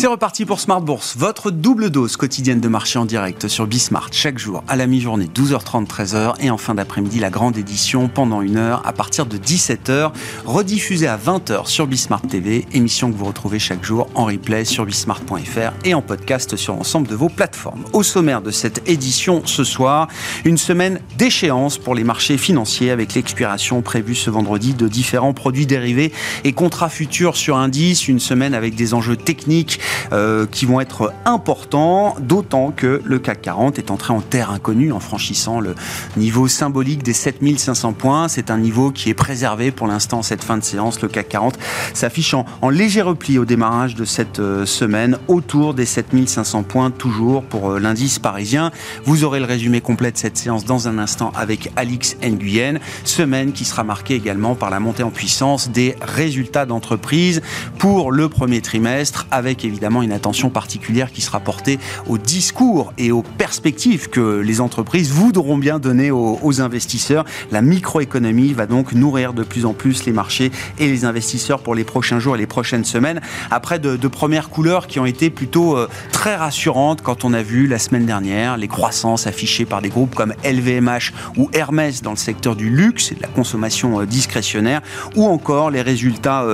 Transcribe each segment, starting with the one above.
C'est reparti pour Smart Bourse, votre double dose quotidienne de marché en direct sur Bismart chaque jour à la mi-journée 12h30 13h et en fin d'après-midi la grande édition pendant une heure à partir de 17h rediffusée à 20h sur Bismart TV, émission que vous retrouvez chaque jour en replay sur bismart.fr et en podcast sur l'ensemble de vos plateformes. Au sommaire de cette édition ce soir, une semaine d'échéance pour les marchés financiers avec l'expiration prévue ce vendredi de différents produits dérivés et contrats futurs sur indice, une semaine avec des enjeux techniques euh, qui vont être importants, d'autant que le CAC 40 est entré en terre inconnue en franchissant le niveau symbolique des 7500 points. C'est un niveau qui est préservé pour l'instant cette fin de séance. Le CAC 40 s'affiche en, léger repli au démarrage de cette euh, semaine, autour des 7500 points toujours pour euh, l'indice parisien. Vous aurez le résumé complet de cette séance dans un instant avec Alix Nguyen. Semaine qui sera marquée également par la montée en puissance des résultats d'entreprise pour le premier trimestre avec évidemment évidemment une attention particulière qui sera portée au discours et aux perspectives que les entreprises voudront bien donner aux, investisseurs. La microéconomie va donc nourrir de plus en plus les marchés et les investisseurs pour les prochains jours et les prochaines semaines. Après de, premières couleurs qui ont été plutôt euh, très rassurantes quand on a vu la semaine dernière les croissances affichées par des groupes comme LVMH ou Hermès dans le secteur du luxe et de la consommation euh, discrétionnaire, ou encore les résultats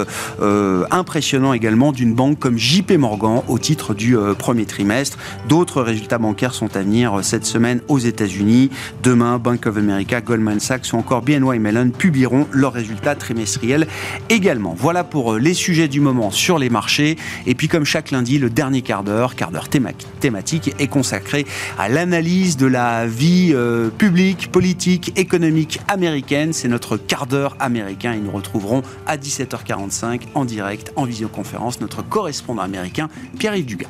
euh, impressionnants également d'une banque comme JP Morgan au titre du euh, premier trimestre. D'autres résultats bancaires sont à venir euh, cette semaine aux États-Unis. Demain, Bank of America, Goldman Sachs ou encore BNY Mellon publieront leurs résultats trimestriels également. Voilà pour euh, les sujets du moment sur les marchés. Et puis, comme chaque lundi, le dernier quart d'heure, quart d'heure thématique, est consacré à l'analyse de la vie publique, politique, économique américaine. C'est notre quart d'heure américain et nous retrouverons à 17h45 en direct, en visioconférence, notre correspondant américain Pierre-Yves Dugas.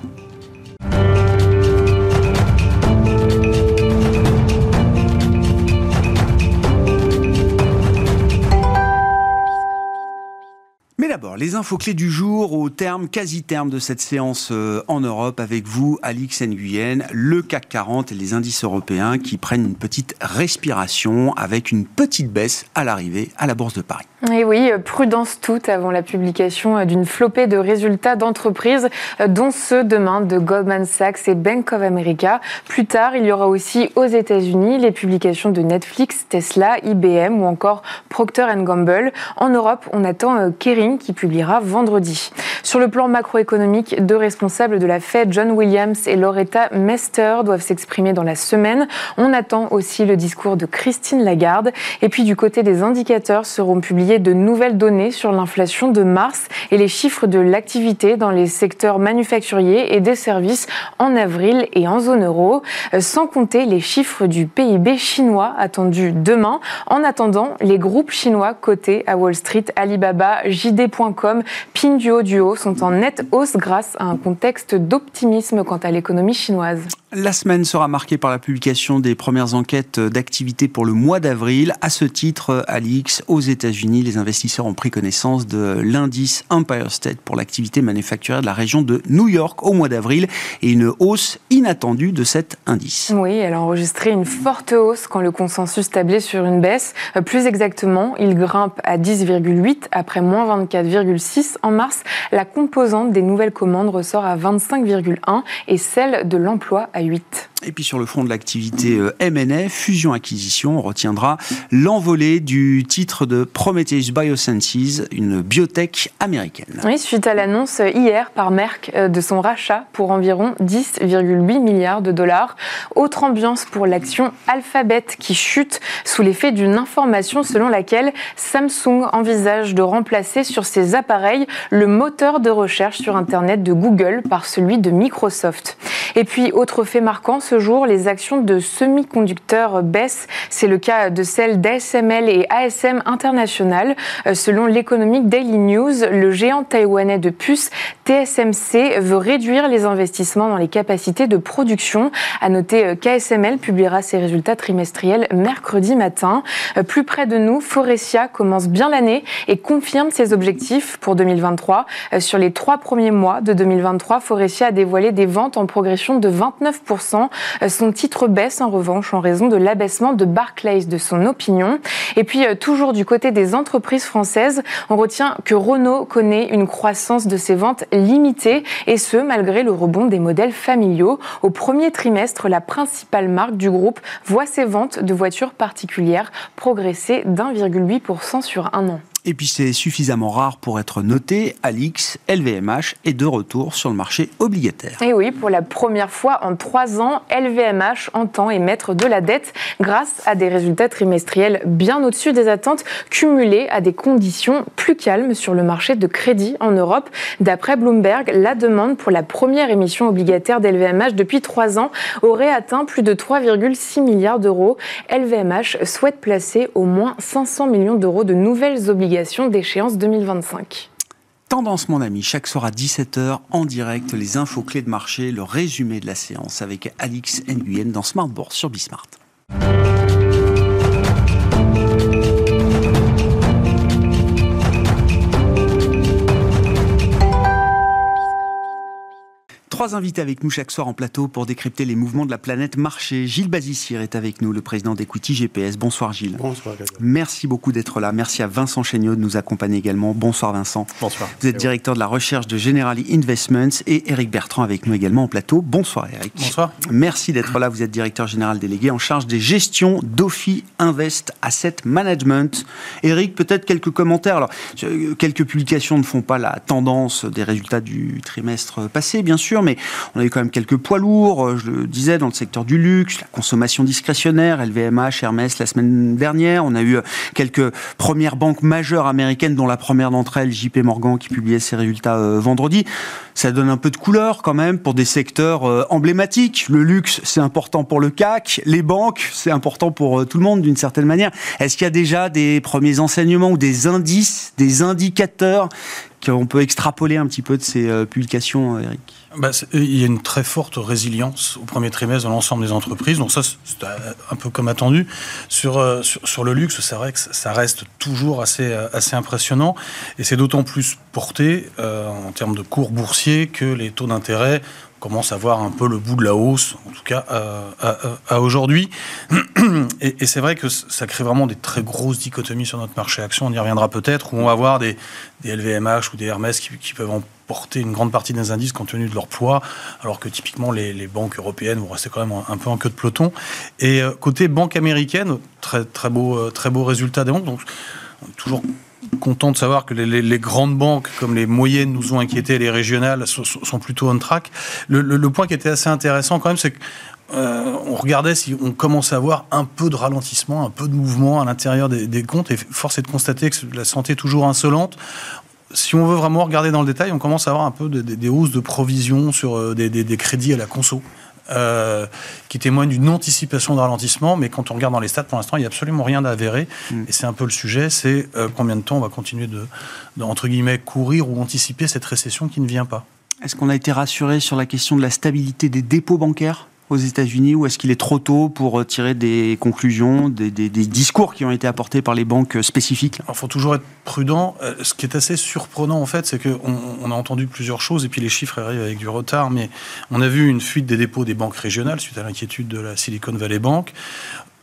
D'abord, les infos clés du jour au terme, quasi terme de cette séance euh, en Europe avec vous, Alix Nguyen, le CAC 40 et les indices européens qui prennent une petite respiration avec une petite baisse à l'arrivée à la Bourse de Paris. Et oui, euh, prudence toute avant la publication euh, d'une flopée de résultats d'entreprises, dont ceux demain de Goldman Sachs et Bank of America. Plus tard, il y aura aussi aux États-Unis les publications de Netflix, Tesla, IBM ou encore Procter Gamble. En Europe, on attend Kering qui publiera vendredi. Sur le plan macroéconomique, deux responsables de la Fed, John Williams et Loretta Mester, doivent s'exprimer dans la semaine. On attend aussi le discours de Christine Lagarde. Et puis du côté des indicateurs seront publiées de nouvelles données sur l'inflation de mars et les chiffres de l'activité dans les secteurs manufacturiers et des services en avril et en zone euro, sans compter les chiffres du PIB chinois attendus demain. En attendant, les groupes chinois cotés à Wall Street, Alibaba, JD JD.com, Pinduo Duo sont en nette hausse grâce à un contexte d'optimisme quant à l'économie chinoise. La semaine sera marquée par la publication des premières enquêtes d'activité pour le mois d'avril. À ce titre, Alix, aux États-Unis, les investisseurs ont pris connaissance de l'indice Empire State pour l'activité manufacturière de la région de New York au mois d'avril et une hausse inattendue de cet indice. Oui, elle a enregistré une forte hausse quand le consensus tablait sur une baisse. Euh, plus exactement, il grimpe à 10,8 après moins 24,6 en mars. La composante des nouvelles commandes ressort à 25,1 et celle de l'emploi à 8. Et puis sur le front de l'activité euh, M&A, fusion-acquisition, on retiendra l'envolée du titre de Prometheus Biosciences, une biotech américaine. Oui, suite à l'annonce hier par Merck euh, de son rachat pour environ 10,8 milliards de dollars. Autre ambiance pour l'action Alphabet qui chute sous l'effet d'une information selon laquelle Samsung envisage de remplacer sur ses appareils le moteur de recherche sur Internet de Google par celui de Microsoft. Et puis, autre fait marquant ce jour, les actions de semi-conducteurs baissent. C'est le cas de celles d'ASML et ASM International. Euh, selon l'économique Daily News, le géant taïwanais de puces TSMC veut réduire les investissements dans les capacités de production. À noter euh, qu'ASML publiera ses résultats trimestriels mercredi matin. Euh, plus près de nous, Forestia commence bien l'année et confirme ses objectifs pour 2023. Sur les trois premiers mois de 2023, Forestia a dévoilé des ventes en progression de 29%. Son titre baisse en revanche en raison de l'abaissement de Barclays de son opinion. Et puis, toujours du côté des entreprises françaises, on retient que Renault connaît une croissance de ses ventes limitée, et ce, malgré le rebond des modèles familiaux. Au premier trimestre, la principale marque du groupe voit ses ventes de voitures particulières progresser d'1,8% sur un an. Et puis c'est suffisamment rare pour être noté, Alix, LVMH est de retour sur le marché obligataire. Et oui, pour la première fois en trois ans, LVMH entend émettre de la dette grâce à des résultats trimestriels bien au-dessus des attentes, cumulés à des conditions plus calmes sur le marché de crédit en Europe. D'après Bloomberg, la demande pour la première émission obligataire d'LVMH depuis trois ans aurait atteint plus de 3,6 milliards d'euros. LVMH souhaite placer au moins 500 millions d'euros de nouvelles obligations d'échéance 2025. Tendance, mon ami, chaque soir à 17h en direct, les infos clés de marché, le résumé de la séance avec Alix Nguyen dans Smart Bourse sur Bismart. Trois invités avec nous chaque soir en plateau pour décrypter les mouvements de la planète marché. Gilles Bazissier est avec nous, le président d'Equity GPS. Bonsoir Gilles. Bonsoir. Merci beaucoup d'être là. Merci à Vincent Chéniaud de nous accompagner également. Bonsoir Vincent. Bonsoir. Vous êtes directeur de la recherche de Generali Investments et Eric Bertrand avec nous également en plateau. Bonsoir Eric. Bonsoir. Merci d'être là. Vous êtes directeur général délégué en charge des gestions d'Ofi Invest Asset Management. Eric, peut-être quelques commentaires. Alors, quelques publications ne font pas la tendance des résultats du trimestre passé, bien sûr, mais on a eu quand même quelques poids lourds, euh, je le disais, dans le secteur du luxe, la consommation discrétionnaire, LVMH, Hermès la semaine dernière. On a eu euh, quelques premières banques majeures américaines, dont la première d'entre elles, JP Morgan, qui publiait ses résultats euh, vendredi. Ça donne un peu de couleur quand même pour des secteurs emblématiques. Le luxe, c'est important pour le CAC. Les banques, c'est important pour tout le monde d'une certaine manière. Est-ce qu'il y a déjà des premiers enseignements ou des indices, des indicateurs qu'on peut extrapoler un petit peu de ces euh, publications, euh, Eric bah, Il y a une très forte résilience au premier trimestre dans l'ensemble des entreprises. Donc ça, c'est un peu comme attendu. Sur, euh, sur, le luxe, c'est vrai que ça reste toujours assez, assez impressionnant. Et c'est d'autant plus porté en termes de cours boursiers que les taux d'intérêt commence à voir un peu le bout de la hausse, en tout cas à, aujourd'hui. Et, c'est vrai que ça crée vraiment des très grosses dichotomies sur notre marché action, on y reviendra peut-être, où on va avoir des, LVMH ou des Hermès qui, peuvent emporter une grande partie des indices compte tenu de leur poids, alors que typiquement les, banques européennes vont rester quand même un, peu en queue de peloton. Et euh, côté banque américaine, très, très, beau, euh, très beau résultat des banques, donc toujours content de savoir que les, grandes banques, comme les moyennes, nous ont inquiétés, les régionales sont, plutôt on track. Le, point qui était assez intéressant quand même, c'est qu'on euh, regardait si on commence à avoir un peu de ralentissement, un peu de mouvement à l'intérieur des, comptes, et force est de constater que la santé est toujours insolente si on veut vraiment regarder dans le détail, on commence à avoir un peu des hausses de provisions sur euh, des, des, crédits à la conso. Euh, qui témoigne d'une anticipation de ralentissement, mais quand on regarde dans les stats, pour l'instant, il n'y a absolument rien d'avéré. Mm. Et c'est un peu le sujet, c'est euh, combien de temps on va continuer de, entre guillemets, courir ou anticiper cette récession qui ne vient pas. Est-ce qu'on a été rassuré sur la question de la stabilité des dépôts bancaires? Aux États-Unis ou est-ce qu'il est trop tôt pour euh, tirer des conclusions, des, discours qui ont été apportés par les banques spécifiques? Il faut toujours être prudent. Euh, ce qui est assez surprenant, en fait, c'est qu'on on a entendu plusieurs choses et puis les chiffres arrivent avec du retard, mais on a vu une fuite des dépôts des banques régionales suite à l'inquiétude de la Silicon Valley Bank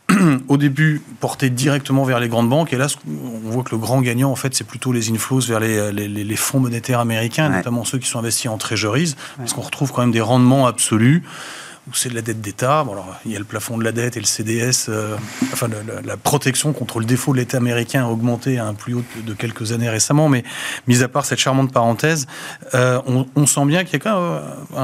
au début porté directement vers les grandes banques. Et là, on voit que le grand gagnant, en fait, c'est plutôt les inflows vers les, fonds monétaires américains, notamment ceux qui sont investis en treasuries, parce qu'on retrouve quand même des rendements absolus ou c'est de la dette d'État. Bon, alors, il y a le plafond de la dette et le CDS, euh, enfin la protection contre le défaut de l'État américain a augmenté à un plus haut de, quelques années récemment, mais mis à part cette charmante parenthèse, euh, on, sent bien qu'il y a quand même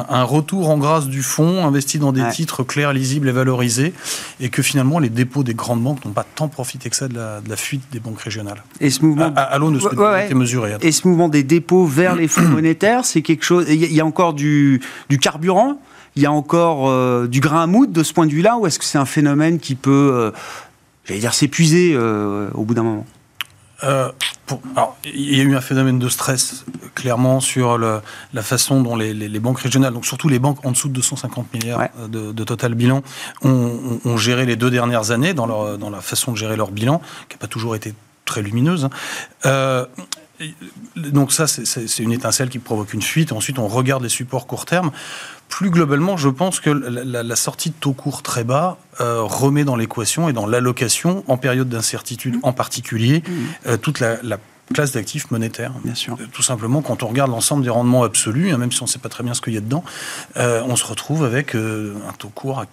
un, retour en grâce du fonds investi dans des titres clairs, lisibles et valorisés, et que finalement les dépôts des grandes banques n'ont pas tant profité que ça de la, fuite des banques régionales. Et ce mouvement, à, à, de ce ouais, mesuré. Et ce mouvement des dépôts vers les fonds monétaires, c'est quelque chose. Il y a encore du, du carburant? Il y a encore du grain à moudre de ce point de vue-là, ou est-ce que c'est un phénomène qui peut, j'allais dire, s'épuiser au bout d'un moment? Euh, alors, il y a eu un phénomène de stress clairement sur le, la façon dont les, les, les, banques régionales, donc surtout les banques en dessous de 250 milliards de, de, total bilan, ont, ont, géré les deux dernières années dans, leur, dans la façon de gérer leur bilan, qui n'a pas toujours été très lumineuse. Euh, donc ça, c'est une étincelle qui provoque une fuite. Ensuite, on regarde les supports court terme. Plus globalement, je pense que la, sortie de taux court très bas euh, remet dans l'équation et dans l'allocation, en période d'incertitude en particulier, mmh. euh, toute la, classe d'actifs monétaires. Bien sûr. Euh, tout simplement, quand on regarde l'ensemble des rendements absolus, hein, même si on ne sait pas très bien ce qu'il y a dedans, on se retrouve avec un taux court à,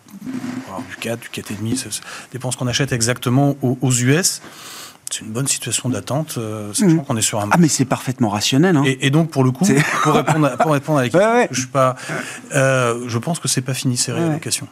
du 4, du 4,5, ça dépend ce qu'on achète exactement aux, aux US c'est une bonne situation d'attente, euh, sachant mmh. qu'on est sur un. Ah, mais c'est parfaitement rationnel. Hein. Et, donc, pour le coup, pour répondre, à, pour répondre à la question, je, suis pas, euh, je pense que c'est pas fini ces réallocations.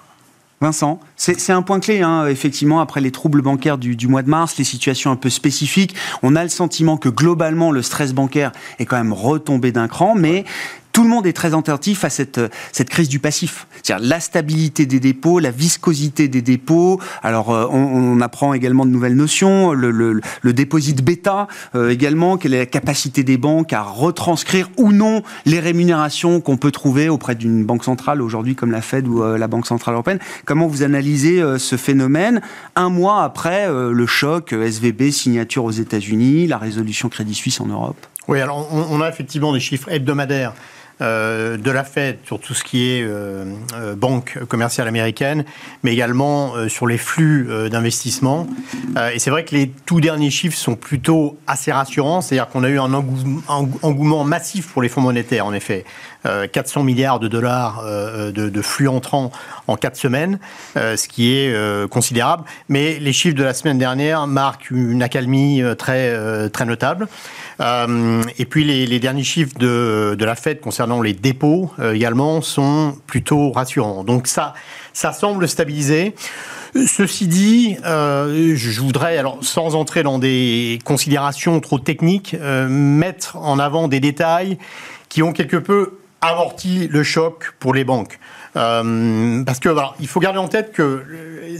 Vincent, c'est un point clé, hein, effectivement, après les troubles bancaires du, du, mois de mars, les situations un peu spécifiques. On a le sentiment que globalement, le stress bancaire est quand même retombé d'un cran, mais tout le monde est très attentif à cette, cette crise du passif. C'est-à-dire la stabilité des dépôts, la viscosité des dépôts. Alors, euh, on, apprend également de nouvelles notions, le, le, bêta euh, également, quelle est la capacité des banques à retranscrire ou non les rémunérations qu'on peut trouver auprès d'une banque centrale aujourd'hui comme la Fed ou euh, la Banque Centrale Européenne. Comment vous analysez ce phénomène? Un mois après le choc SVB, signature aux États-Unis, la résolution Crédit Suisse en Europe Oui, alors on a effectivement des chiffres hebdomadaires euh, de la Fed sur tout ce qui est euh, euh, banque commerciale américaine, mais également sur les flux d'investissement. et c'est vrai que les tout derniers chiffres sont plutôt assez rassurants, c'est-à-dire qu'on a eu un engouement massif pour les fonds monétaires, en effet. 400 milliards de dollars de, flux entrants en 4 semaines, ce qui est considérable. Mais les chiffres de la semaine dernière marquent une accalmie très, très notable. Euh, et puis les, derniers chiffres de, la Fed concernant les dépôts euh, également sont plutôt rassurants. Donc ça, ça semble stabiliser. Ceci dit, euh, je voudrais, alors sans entrer dans des considérations trop techniques, mettre en avant des détails qui ont quelque peu amorti le choc pour les banques. parce que il faut garder en tête que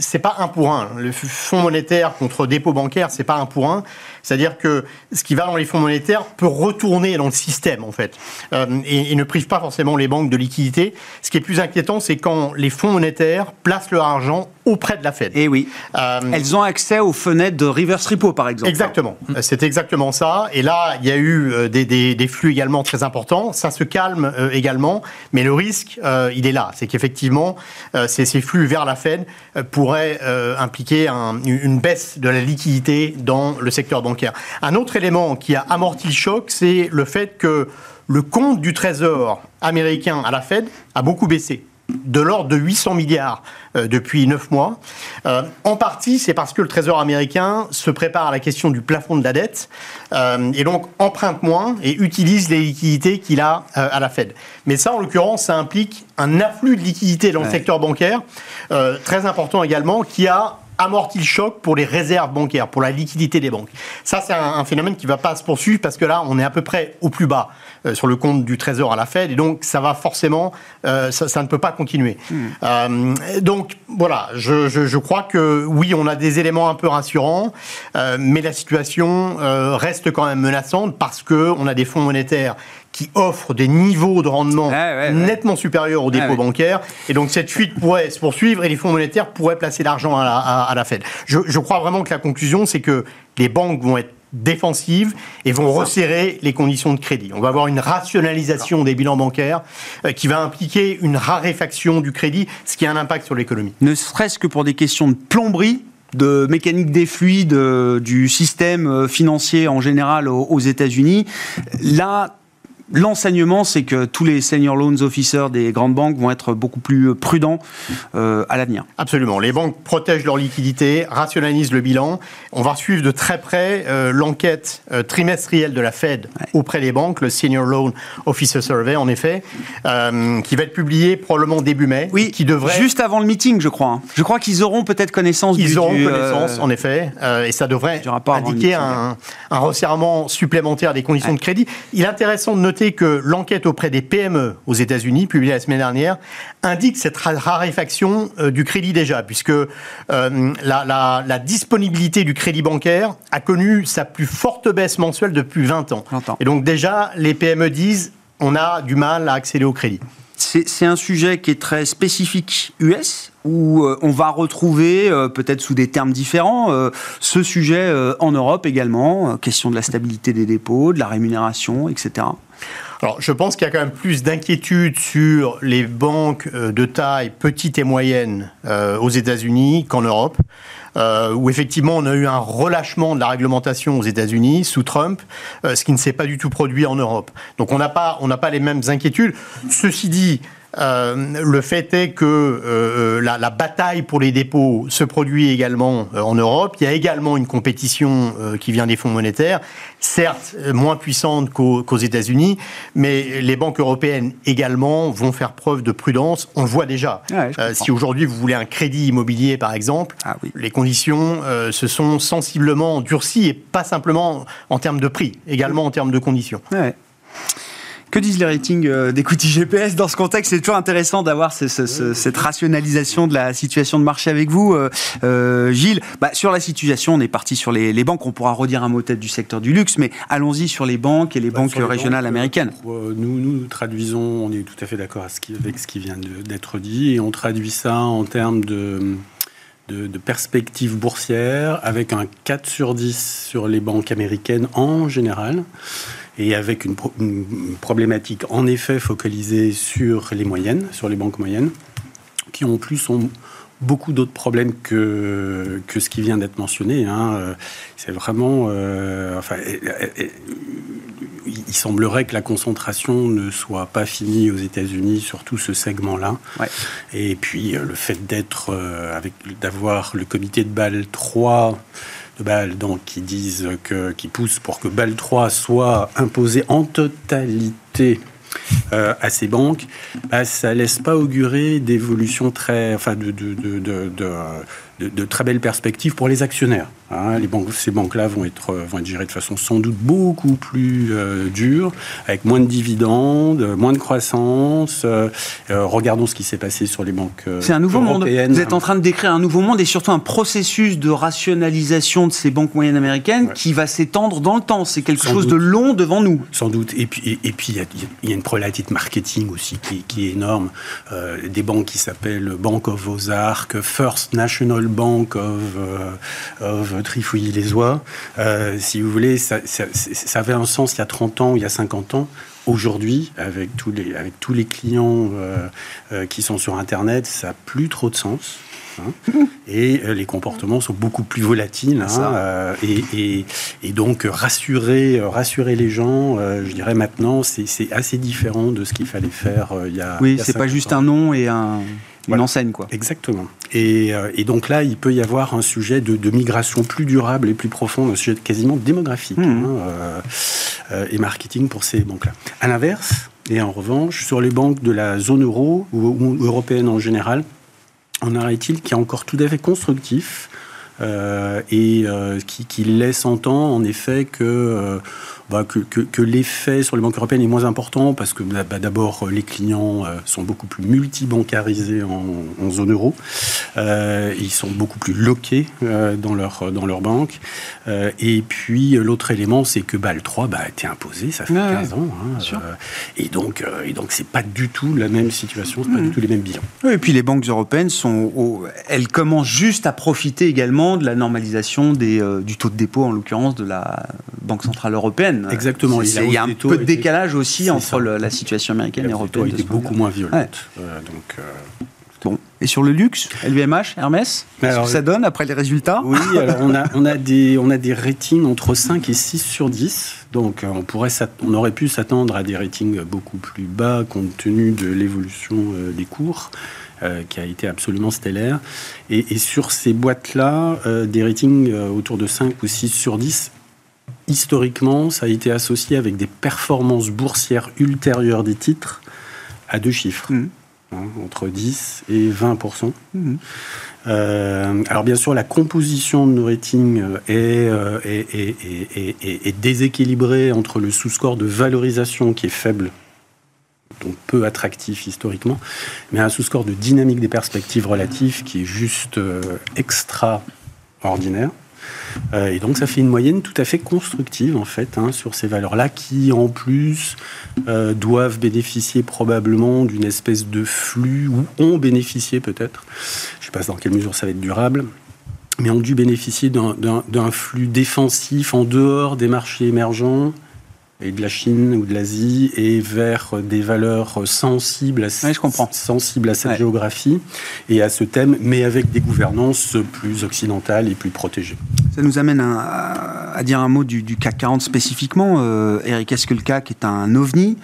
c'est pas un pour un. Le fonds monétaire contre dépôt bancaire, c'est pas un pour un. C'est-à-dire que ce qui va dans les fonds monétaires peut retourner dans le système, en fait, euh, et, ne prive pas forcément les banques de liquidité. Ce qui est plus inquiétant, c'est quand les fonds monétaires placent leur argent auprès de la Fed. Et eh oui. Euh, Elles ont accès aux fenêtres de reverse repo, par exemple. Exactement. Mmh. C'est exactement ça. Et là, il y a eu euh, des, des, des, flux également très importants. Ça se calme également, mais le risque, il est là. C'est qu'effectivement, ces, ces, flux vers la Fed pourraient impliquer un, une baisse de la liquidité dans le secteur bancaire un autre élément qui a amorti le choc, c'est le fait que le compte du Trésor américain à la Fed a beaucoup baissé de l'ordre de 800 milliards euh, depuis 9 mois. Euh, en partie, c'est parce que le Trésor américain se prépare à la question du plafond de la dette euh, et donc emprunte moins et utilise les liquidités qu'il a à la Fed. Mais ça, en l'occurrence, ça implique un afflux de liquidités dans le secteur bancaire, très important également, qui a amorti le choc pour les réserves bancaires, pour la liquidité des banques. Ça, c'est un, phénomène qui ne va pas se poursuivre parce que là, on est à peu près au plus bas euh, sur le compte du Trésor à la Fed et donc ça va forcément, euh, ça, ne peut pas continuer. Hmm. Euh, donc voilà, je, je, crois que oui, on a des éléments un peu rassurants, mais la situation reste quand même menaçante parce que on a des fonds monétaires qui offrent des niveaux de rendement nettement supérieurs aux dépôts bancaires. Et donc cette fuite pourrait se poursuivre et les fonds monétaires pourraient placer l'argent à la, à, la Fed. Je, je crois vraiment que la conclusion, c'est que les banques vont être défensives et vont resserrer les conditions de crédit. On va avoir une rationalisation des bilans bancaires euh, qui va impliquer une raréfaction du crédit, ce qui a un impact sur l'économie. Ne serait-ce que pour des questions de plomberie, de mécanique des fluides, euh, du système euh, financier en général aux États-Unis. Là, L'enseignement, c'est que tous les senior loans officers des grandes banques vont être beaucoup plus prudents euh, à l'avenir. Absolument. Les banques protègent leur liquidité, rationalisent le bilan. On va suivre de très près euh, l'enquête euh, trimestrielle de la Fed auprès des banques, le Senior Loan Officer Survey, en effet, qui va être publié probablement début mai. Oui, qui devrait... juste avant le meeting, je crois. Hein. Je crois qu'ils auront peut-être connaissance Ils auront connaissance, en effet, et ça devrait indiquer un, un resserrement supplémentaire des conditions de crédit. Il est intéressant de noter noter que l'enquête auprès des PME aux États-Unis, publiée la semaine dernière, indique cette raréfaction du crédit déjà, puisque la, la, disponibilité du crédit bancaire a connu sa plus forte baisse mensuelle depuis 20 ans. Et donc déjà, les PME disent on a du mal à accéder au crédit. C'est un sujet qui est très spécifique US, où euh, on va retrouver, euh, peut-être sous des termes différents, euh, ce sujet en Europe également, question de la stabilité des dépôts, de la rémunération, etc. Alors, je pense qu'il y a quand même plus d'inquiétude sur les banques de taille petite et moyenne aux États-Unis qu'en Europe. Euh, où effectivement on a eu un relâchement de la réglementation aux États-Unis sous Trump, euh, ce qui ne s'est pas du tout produit en Europe. Donc on n'a pas, pas les mêmes inquiétudes. Ceci dit, euh, le fait est que euh, la, la, bataille pour les dépôts se produit également euh, en Europe. Il y a également une compétition qui vient des fonds monétaires, certes moins puissante qu'aux États-Unis, mais les banques européennes également vont faire preuve de prudence. On le voit déjà. si aujourd'hui vous voulez un crédit immobilier, par exemple, ah les conditions se sont sensiblement durcies et pas simplement en termes de prix, également en termes de conditions. Ouais. Que disent les ratings euh, d'equity GPS dans ce contexte? C'est toujours intéressant d'avoir cette rationalisation de la situation de marché avec vous. Euh, euh, Gilles, bah, sur la situation, on est parti sur les, banques. On pourra redire un mot tête du secteur du luxe, mais allons-y sur les banques et les bah, banques régionales américaines. nous, nous traduisons, on est tout à fait d'accord avec ce qui vient d'être dit, et on traduit ça en termes de de, de perspectives boursières avec un 4 sur 10 sur les banques américaines en général et avec une, problématique en effet focalisée sur les moyennes, sur les banques moyennes, qui en plus ont beaucoup d'autres problèmes que, que ce qui vient d'être mentionné. Hein. C'est vraiment... Euh, enfin, il semblerait que la concentration ne soit pas finie aux États-Unis sur tout ce segment-là. Et puis euh, le fait d'être, euh, avec d'avoir le comité de Bâle 3 de Bâle, donc qui disent que, qui poussent pour que Bâle 3 soit imposé en totalité euh, à ces banques, bah, ça laisse pas augurer d'évolution très, enfin, de, très belles perspectives pour les actionnaires. Hein. les banques, ces banques-là vont être, vont être gérées de façon sans doute beaucoup plus euh, dure, avec moins de dividendes, moins de croissance. Euh, euh, regardons ce qui s'est passé sur les banques C'est un nouveau monde. Vous êtes en train de décrire un nouveau monde et surtout un processus de rationalisation de ces banques moyennes américaines qui va s'étendre dans le temps. C'est quelque chose de long devant nous. Sans doute. Et puis, et, puis il y, a une problématique marketing aussi qui, qui est énorme. des banques qui s'appellent Bank of Ozark, First National Bank of, uh, of Trifouilly-les-Oies. Euh, si vous voulez, ça, avait un sens il y a 30 ans ou il y a 50 ans. Aujourd'hui, avec tous les, avec tous les clients euh, euh, qui sont sur Internet, ça n'a plus trop de sens. Hein. et les comportements sont beaucoup plus volatiles. Hein, et, donc, rassurer, rassurer les gens, je dirais maintenant, c'est assez différent de ce qu'il fallait faire il y a. Oui, c'est pas juste un nom et un une enseigne, quoi. Exactement. Euh, et, donc là, il peut y avoir un sujet de, migration plus durable et plus profond, un sujet quasiment démographique mmh. hein, euh, euh, et marketing pour ces banques-là. À l'inverse, et en revanche, sur les banques de la zone euro ou, européenne en général, on a un il qui est encore tout à fait constructif et qui, qui, laisse entendre en effet que bah, que, que, l'effet sur les banques européennes est moins important parce que bah, bah, d'abord les clients euh, sont beaucoup plus multibancarisés en, en zone euro, euh, ils sont beaucoup plus loqués euh, dans leur dans leur banque. et puis l'autre élément, c'est que le 3 bah, a été imposé, ça fait 15 ans, hein, et donc et donc c'est pas du tout la même situation, c'est pas du mmh. tout les mêmes bilans. et puis les banques européennes sont, elles commencent juste à profiter également de la normalisation des, du taux de dépôt en l'occurrence de la Banque centrale européenne. Exactement. Il y a un peu de décalage aussi entre la situation américaine et européenne. Il est beaucoup moins violente. Euh, donc, euh, Bon. Et sur le luxe, LVMH, Hermès, qu'est-ce que ça donne après les résultats Oui, alors on a, on, a des, on a des ratings entre 5 et 6 sur 10. Donc euh, on, pourrait on aurait pu s'attendre à des ratings beaucoup plus bas compte tenu de l'évolution des cours. qui a été absolument stellaire. Et, et sur ces boîtes-là, des ratings autour de 5 ou 6 sur 10 historiquement, ça a été associé avec des performances boursières ultérieures des titres à deux chiffres. Mmh. hein, entre 10 et 20% euh, alors bien sûr, la composition de nos ratings est, est, déséquilibrée entre le sous-score de valorisation qui est faible, donc peu attractif historiquement, mais un sous-score de dynamique des perspectives relatives qui est juste extraordinaire. Euh, et donc ça fait une moyenne tout à fait constructive en fait hein, sur ces valeurs-là qui en plus euh, doivent bénéficier probablement d'une espèce de flux ou ont bénéficié peut-être, je ne sais pas dans quelle mesure ça va être durable, mais ont dû bénéficier d'un flux défensif en dehors des marchés émergents et de la Chine ou de l'Asie et vers des valeurs sensibles à, je comprends. sensibles à cette géographie et à ce thème, mais avec des gouvernances plus occidentales et plus protégées. Ça nous amène à, dire un mot du, CAC 40 spécifiquement. Euh, Eric, est-ce que le CAC est un ovni?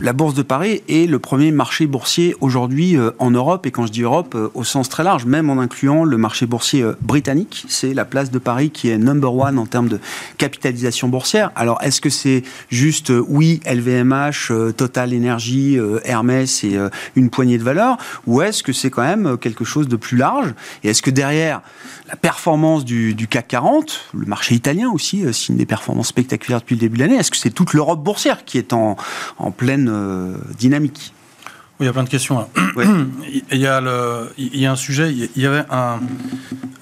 La Bourse de Paris est le premier marché boursier aujourd'hui euh, en Europe, et quand je dis Europe, euh, au sens très large, même en incluant le marché boursier britannique. C'est la place de Paris qui est number one en termes de capitalisation boursière. Alors, est-ce que c'est juste, oui, LVMH, Total Energy, Hermès et une poignée de valeurs, ou est-ce que c'est quand même quelque chose de plus large? Et est-ce que derrière la performance du, CAC 40, le marché italien aussi signe des performances spectaculaires depuis le début de l'année, est-ce que c'est toute l'Europe boursière qui est en, pleine dynamique? Oui, il y a plein de questions. Il, y a le, il y a un sujet, il y avait un,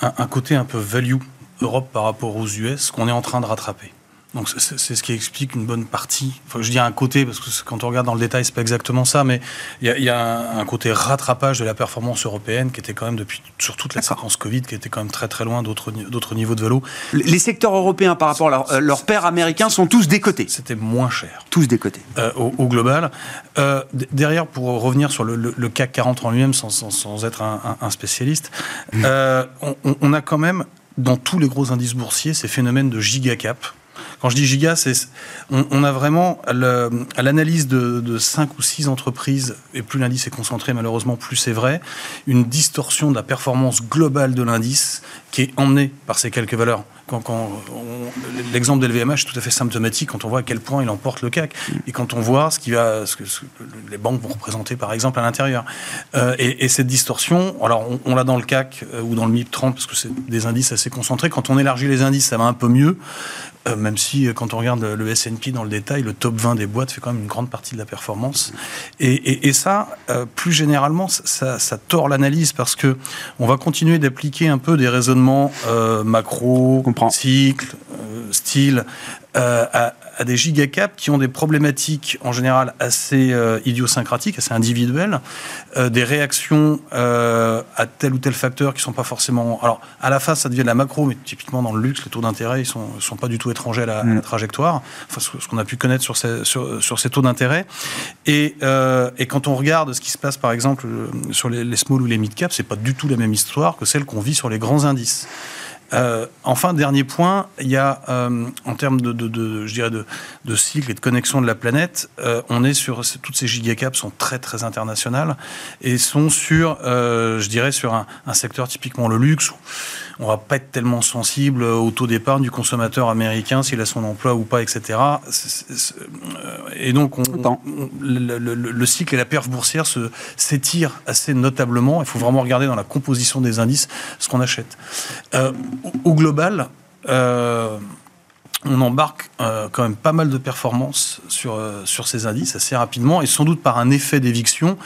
un côté un peu value Europe par rapport aux US qu'on est en train de rattraper. Donc c'est ce qui explique une bonne partie. Enfin, je dis un côté parce que quand on regarde dans le détail, c'est pas exactement ça, mais il y a, un, côté rattrapage de la performance européenne qui était quand même depuis sur toute la séquence Covid, qui était quand même très très loin d'autres d'autres niveaux de vélo. Les secteurs européens par rapport à leurs leur pairs américains sont tous décotés. C'était moins cher. Tous décotés. Euh, au, global. Euh, derrière, pour revenir sur le, CAC 40 en lui-même, sans, sans, être un, spécialiste, euh, on, on a quand même dans tous les gros indices boursiers ces phénomènes de gigacap quand je dis giga, on, a vraiment à l'analyse de, de 5 ou 6 entreprises, et plus l'indice est concentré, malheureusement, plus c'est vrai, une distorsion de la performance globale de l'indice qui est emmenée par ces quelques valeurs l'exemple d'LVMH est tout à fait symptomatique quand on voit à quel point il emporte le CAC et quand on voit ce, qui va, ce que, les banques vont représenter par exemple à l'intérieur. Euh, et, cette distorsion, alors on, l'a dans le CAC euh, ou dans le MIP 30 parce que c'est des indices assez concentrés. Quand on élargit les indices, ça va un peu mieux. Euh, même si quand on regarde le S&P dans le détail, le top 20 des boîtes fait quand même une grande partie de la performance. Et, ça, plus généralement, ça, ça tord l'analyse parce que on va continuer d'appliquer un peu des raisonnements macro, cycle, euh, style, euh, à, à, des gigacaps qui ont des problématiques en général assez euh, idiosyncratiques, assez individuelles, des réactions à tel ou tel facteur qui sont pas forcément. Alors à la face, ça devient de la macro, mais typiquement dans le luxe, les taux d'intérêt ils sont, sont pas du tout étrangers à la, mm. trajectoire. Enfin, ce, qu'on a pu connaître sur ces, sur, sur ces taux d'intérêt. Et, et, quand on regarde ce qui se passe par exemple sur les, les small ou les mid caps, c'est pas du tout la même histoire que celle qu'on vit sur les grands indices. Euh, enfin, dernier point, il y a, euh, en termes de, je cycle et de connexion de la planète, euh, on est sur, toutes ces gigacaps sont très très internationales et sont sur, je dirais, sur un, un, secteur typiquement le luxe, on va pas être tellement sensible au taux d'épargne du consommateur américain, s'il a son emploi ou pas, etc. et donc, on, le, cycle et la perf boursière s'étirent assez notablement. Il faut vraiment regarder dans la composition des indices ce qu'on achète. Euh, au global, euh, on embarque euh, quand même pas mal de performances sur, sur ces indices assez rapidement et sans doute par un effet d'éviction,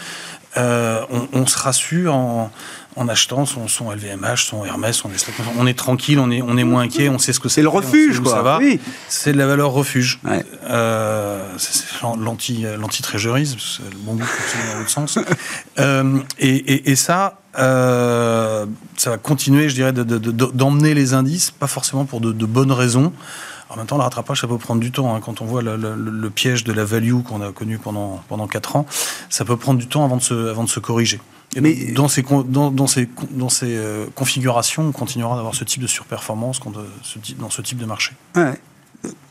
on, se rassure en, en achetant son, son, LVMH, son Hermès, son On est tranquille, on est, on est moins inquiet, on sait ce que c'est. C'est le refuge, quoi. Ça va. C'est de la valeur refuge. Euh, c'est l'anti-trégerise, c'est le bon bout dans l'autre sens. Euh, et, et, ça, euh, ça va continuer, je dirais, d'emmener les indices, pas forcément pour de, bonnes raisons. En même temps, le rattrapage, ça peut prendre du temps. Hein. Quand on voit le, piège de la value qu'on a connu pendant, pendant 4 ans, ça peut prendre du temps avant de se, avant de se corriger. Mais dans ces, dans, dans ces, dans ces euh, configurations, on continuera d'avoir ce type de surperformance dans ce type de marché.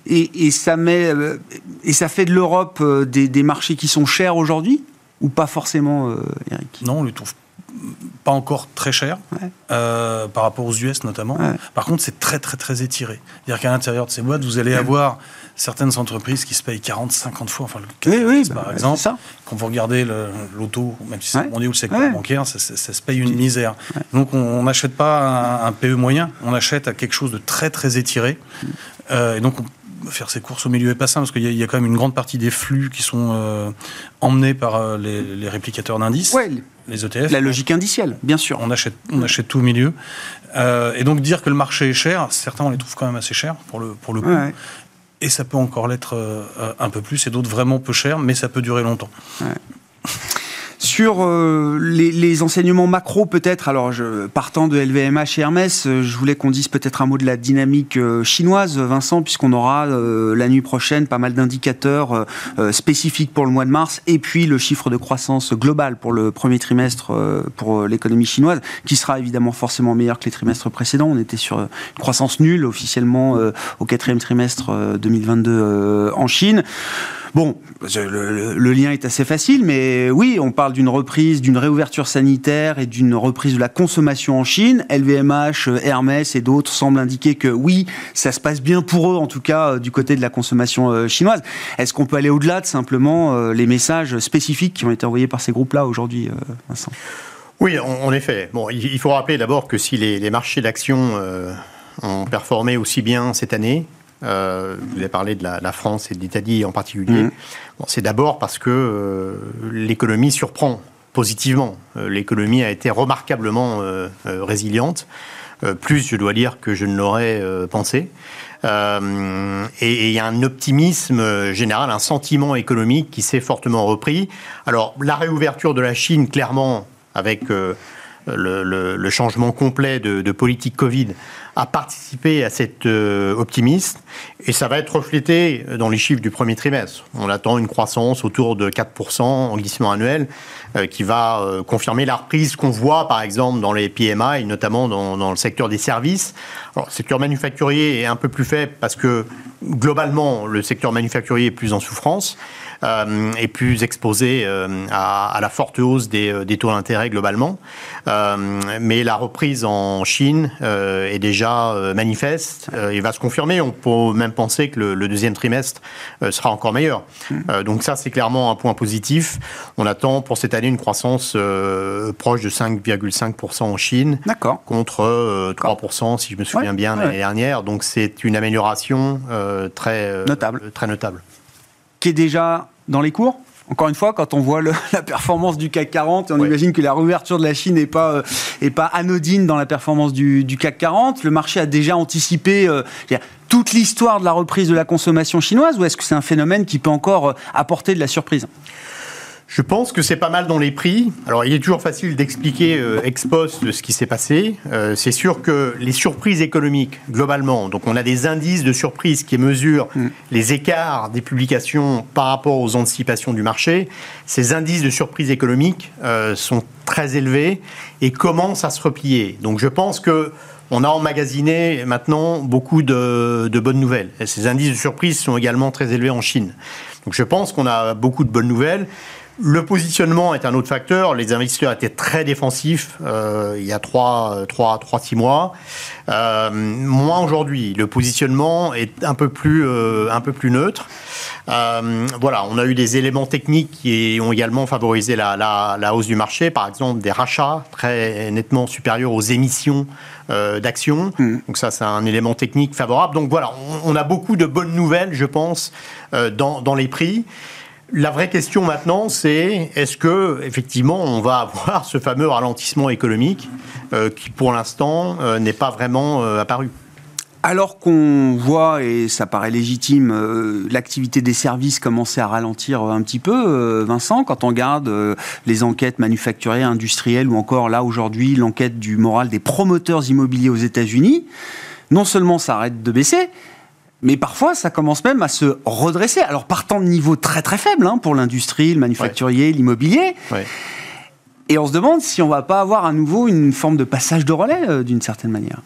Et, et, ça met, euh, et ça fait de l'Europe euh, des, des, marchés qui sont chers aujourd'hui Ou pas forcément, Eric? Non, on les trouve pas encore très cher euh, par rapport aux US notamment. Par contre, c'est très très très étiré. C'est-à-dire qu'à l'intérieur de ces boîtes, vous allez avoir certaines entreprises qui se payent 40, 50 fois, enfin le oui, oui, par bah, exemple. ça. Quand vous regardez l'auto, même si c'est Ouais. ou le secteur bancaire, ça, ça- ça se paye une misère. Donc on n'achète pas un, un PE moyen, on achète à quelque chose de très très étiré. Euh, et donc on- faire ses courses au milieu est pas simple parce qu'il y, a- il y a quand même une grande partie des flux qui sont euh, emmenés par euh, les, les réplicateurs d'indices, Ouais, les ETF. la logique indicielle, bien sûr. On achète, on achète tout au milieu. Euh, et donc dire que le marché est cher, certains on les trouve quand même assez chers pour le, pour le coup. Ouais. Et ça peut encore l'être un peu plus, et d'autres vraiment peu chers, mais ça peut durer longtemps. Sur euh, les, les enseignements macro, peut-être, alors je, partant de LVMH et Hermès, euh, je voulais qu'on dise peut-être un mot de la dynamique euh, chinoise, Vincent, puisqu'on aura euh, la nuit prochaine pas mal d'indicateurs euh, euh, spécifiques pour le mois de mars, et puis le chiffre de croissance global pour le premier trimestre pour l'économie chinoise, qui sera évidemment forcément meilleur que les trimestres précédents. On était sur une croissance nulle officiellement au quatrième trimestre euh, 2022 euh, en Chine. Bon, le, lien est assez facile, mais oui, on parle d'une reprise, d'une réouverture sanitaire et d'une reprise de la consommation en Chine. LVMH, Hermès et d'autres semblent indiquer que oui, ça se passe bien pour eux, en tout cas euh, du côté de la consommation euh, chinoise. Est-ce qu'on peut aller au-delà de simplement euh, les messages spécifiques qui ont été envoyés par ces groupes-là aujourd'hui, Vincent? Oui, en, effet. Bon, il, faut rappeler d'abord que si les, les marchés d'actions euh, ont performé aussi bien cette année, euh, vous avez parlé de la, la France et de l'Italie en particulier, bon, c'est d'abord parce que euh, l'économie surprend positivement. Euh, l'économie a été remarquablement résiliente, plus je dois dire que je ne l'aurais pensé. Euh, et il y a un optimisme général, un sentiment économique qui s'est fortement repris. Alors la réouverture de la Chine, clairement, avec euh, le, changement complet de, de politique Covid, a participé à cet euh, optimisme. Et ça va être reflété dans les chiffres du premier trimestre. On attend une croissance autour de 4% en glissement annuel, euh, qui va euh, confirmer la reprise qu'on voit, par exemple, dans les PMI, notamment dans, dans le secteur des services. Alors, le secteur manufacturier est un peu plus faible parce que, globalement, le secteur manufacturier est plus en souffrance euh, est plus exposé euh, à, à la forte hausse des, euh, des taux d'intérêt globalement. Euh, mais la reprise en Chine est déjà manifeste et va se confirmer. On peut même penser que le, le deuxième trimestre sera encore meilleur. Euh, donc ça, c'est clairement un point positif. On attend pour cette année une croissance proche de 5,5% en Chine contre euh, 3% si je me souviens Ouais, bien ouais. l'année dernière. Donc c'est une amélioration euh, très euh, Notable. Très notable. Qui est déjà dans les cours encore une fois, quand on voit le- la performance du CAC 40, on Ouais. imagine que la réouverture de la Chine n'est pas, euh, est pas anodine dans la performance du, du CAC 40. Le marché a déjà anticipé euh, toute l'histoire de la reprise de la consommation chinoise ou est-ce que c'est un phénomène qui peut encore euh, apporter de la surprise? Je pense que c'est pas mal dans les prix. Alors, il est toujours facile d'expliquer euh, ex post ce qui s'est passé. Euh, c'est sûr que les surprises économiques, globalement, donc on a des indices de surprise qui mesurent les écarts des publications par rapport aux anticipations du marché. Ces indices de surprise économique euh, sont très élevés et commencent à se replier. Donc, je pense que on a emmagasiné maintenant beaucoup de, de bonnes nouvelles. Et ces indices de surprise sont également très élevés en Chine. Donc je pense qu'on a beaucoup de bonnes nouvelles. Le positionnement est un autre facteur. Les investisseurs étaient très défensifs euh, il y a 3, 3, 3 6 mois. Euh, moins aujourd'hui. Le positionnement est un peu plus, euh, un peu plus neutre. Euh, voilà, on a eu des éléments techniques qui ont également favorisé la, la- la hausse du marché. Par exemple, des rachats très nettement supérieurs aux émissions euh, d'actions. Donc ça, c'est un élément technique favorable. Donc voilà, on, on a beaucoup de bonnes nouvelles, je pense, euh, dans, dans les prix. La vraie question maintenant, c'est est-ce que effectivement on va avoir ce fameux ralentissement économique euh, qui, pour l'instant, euh, n'est pas vraiment euh, apparu? Alors qu'on voit, et ça paraît légitime, l'activité des services commencer à ralentir un petit peu, Vincent, quand on regarde les enquêtes manufacturières, industrielles, ou encore là aujourd'hui l'enquête du moral des promoteurs immobiliers aux États-Unis, non seulement ça arrête de baisser, mais parfois ça commence même à se redresser. Alors partant de niveaux très très faibles hein, pour l'industrie, le manufacturier, l'immobilier, Ouais. et on se demande si on va pas avoir à nouveau une forme de passage de relais euh, d'une certaine manière.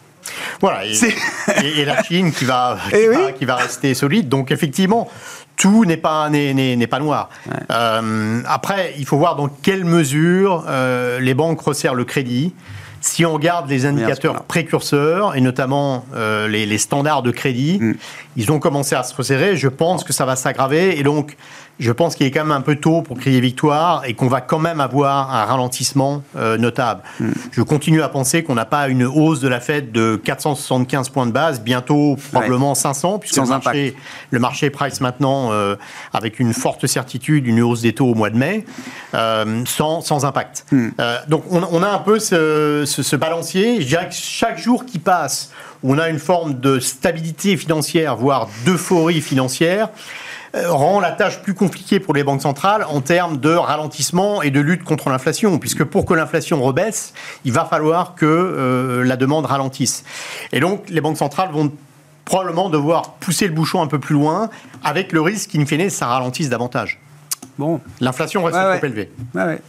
Voilà. et- la Chine qui va, eh qui, va, rester solide. Donc effectivement, tout n'est pas, n'est, pas noir. Euh, après, il faut voir dans quelle mesure euh, les banques resserrent le crédit. Si on regarde les indicateurs précurseurs, et notamment euh, les, standards de crédit, mm. ils ont commencé à se resserrer. Je pense que ça va s'aggraver. Et donc, je pense qu'il est quand même un peu tôt pour crier victoire et qu'on va quand même avoir un ralentissement euh, notable. Mm. Je continue à penser qu'on n'a pas une hausse de la Fed de 475 points de base, bientôt probablement 500, puisque le marché, le marché, price maintenant euh, avec une forte certitude une hausse des taux au mois de mai, euh, sans, sans, impact. Mm. donc on, on, a un peu ce, ce, ce balancier. Je dirais que chaque jour qui passe, on a une forme de stabilité financière, voire d'euphorie financière. Euh, rend la tâche plus compliquée pour les banques centrales en termes de ralentissement et de lutte contre l'inflation, puisque pour que l'inflation rebaisse, il va falloir que euh, la demande ralentisse. Et donc les banques centrales vont probablement devoir pousser le bouchon un peu plus loin, avec le risque qu'in fine, ça ralentisse davantage. Bon. L'inflation reste trop élevée.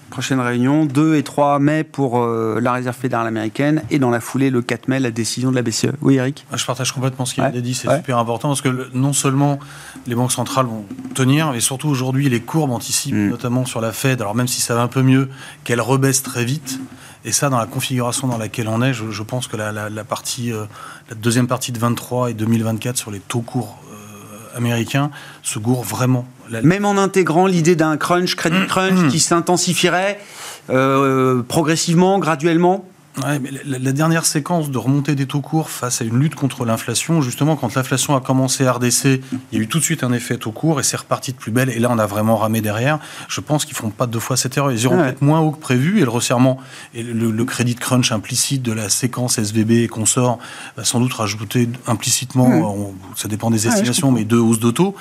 Prochaine réunion, 2 et 3 mai pour euh, la Réserve fédérale américaine et dans la foulée, le 4 mai, la décision de la BCE. Oui, Eric? Je partage complètement ce qu'il a dit, c'est super important parce que non seulement les banques centrales vont tenir, mais surtout aujourd'hui, les courbes anticipent, mm. notamment sur la Fed, alors même si ça va un peu mieux, qu'elle rebaisse très vite. Et ça, dans la configuration dans laquelle on est, je, pense que la, partie, euh, la deuxième partie de 23 et 2024 sur les taux courts euh, américains se gourre vraiment même en intégrant l'idée d'un crunch, crédit mmh. crunch, mmh. qui s'intensifierait euh, progressivement, graduellement mais la, dernière séquence de remontée des taux courts face à une lutte contre l'inflation, justement, quand l'inflation a commencé à redescendre, il y a eu tout de suite un effet taux court et c'est reparti de plus belle. Et là, on a vraiment ramé derrière. Je pense qu'ils ne feront pas deux fois cette erreur. Ils iront peut-être moins haut que prévu et le resserrement et le, crédit de crunch implicite de la séquence SVB et consort va sans doute rajouter implicitement, mmh. ça dépend des estimations, mais deux hausses de taux.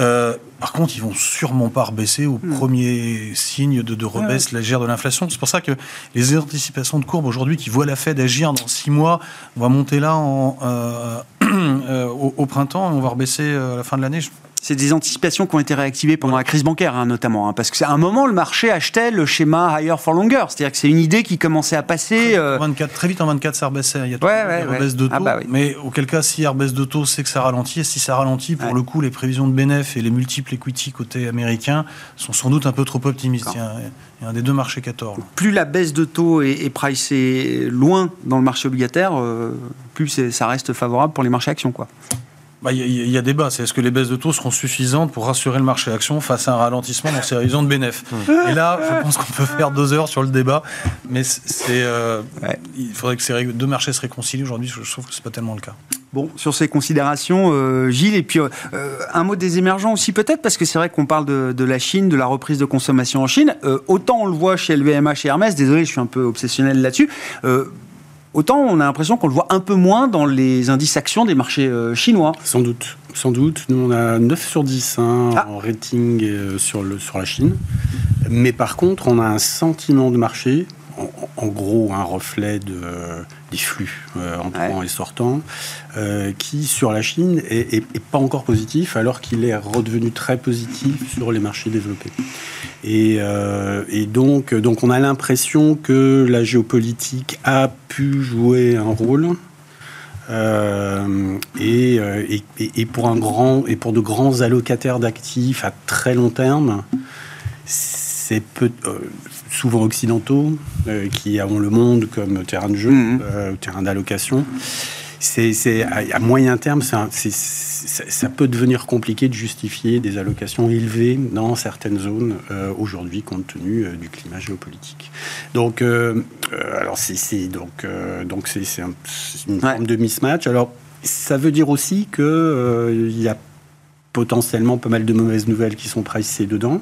Euh, par contre, ils vont sûrement pas rebaisser au hmm. premier signe de, de rebaisse légère de l'inflation. C'est pour ça que les anticipations de courbe aujourd'hui qui voient la Fed agir dans six mois, on va monter là en, euh, euh, au, printemps et on va rebaisser à la fin de l'année. C'est des anticipations qui ont été réactivées pendant la crise bancaire, hein, notamment, hein, parce que c'est un moment le marché achetait le schéma higher for longer, c'est-à-dire que c'est une idée qui commençait à passer. 24, très vite en 24, ça rebaissait. Il y a ouais, ouais, de ah taux, bah mais auquel cas, si y a rebaisse de taux, c'est que ça ralentit. Et si ça ralentit, pour le coup, les prévisions de bénéfices et les multiples equity côté américain sont sans doute un peu trop optimistes. Il y, a, un des deux marchés qui a tort. Plus la baisse de taux est, est pricée loin dans le marché obligataire, euh, plus ça reste favorable pour les marchés actions, quoi. Bah, il y, a débat. C'est est-ce que les baisses de taux seront suffisantes pour rassurer le marché action face à un ralentissement dans ses révisions de bénéfices Et là, je pense qu'on peut faire deux heures sur le débat, mais c'est, euh, il faudrait que ces deux marchés se réconcilient. Aujourd'hui, je trouve que c'est pas tellement le cas. Bon, sur ces considérations, euh, Gilles, et puis euh, un mot des émergents aussi peut-être, parce que c'est vrai qu'on parle de, la Chine, de la reprise de consommation en Chine. autant on le voit chez LVMH et Hermès, désolé, je suis un peu obsessionnel là-dessus Autant on a l'impression qu'on le voit un peu moins dans les indices actions des marchés euh, chinois. Sans doute, sans doute. Nous, on a 9 sur 10 hein, ah. en rating euh, sur, le, sur la Chine. Mais par contre, on a un sentiment de marché en, gros un reflet de, des flux euh, entrants et sortants, euh, qui sur la Chine est, pas encore positif, alors qu'il est redevenu très positif sur les marchés développés. Et, euh, donc, donc on a l'impression que la géopolitique a pu jouer un rôle. et, et, pour un grand et pour de grands allocataires d'actifs à très long terme, c'est peu, souvent occidentaux, euh, qui ont le monde comme terrain de jeu, mhm. euh, terrain d'allocation. C'est, à, moyen terme, ça peut devenir compliqué de justifier des allocations élevées dans certaines zones euh, aujourd'hui, compte tenu du climat géopolitique. Donc, alors c'est, donc donc c'est, une forme de mismatch. Alors, ça veut dire aussi que il y a potentiellement pas mal de mauvaises nouvelles qui sont pricées dedans.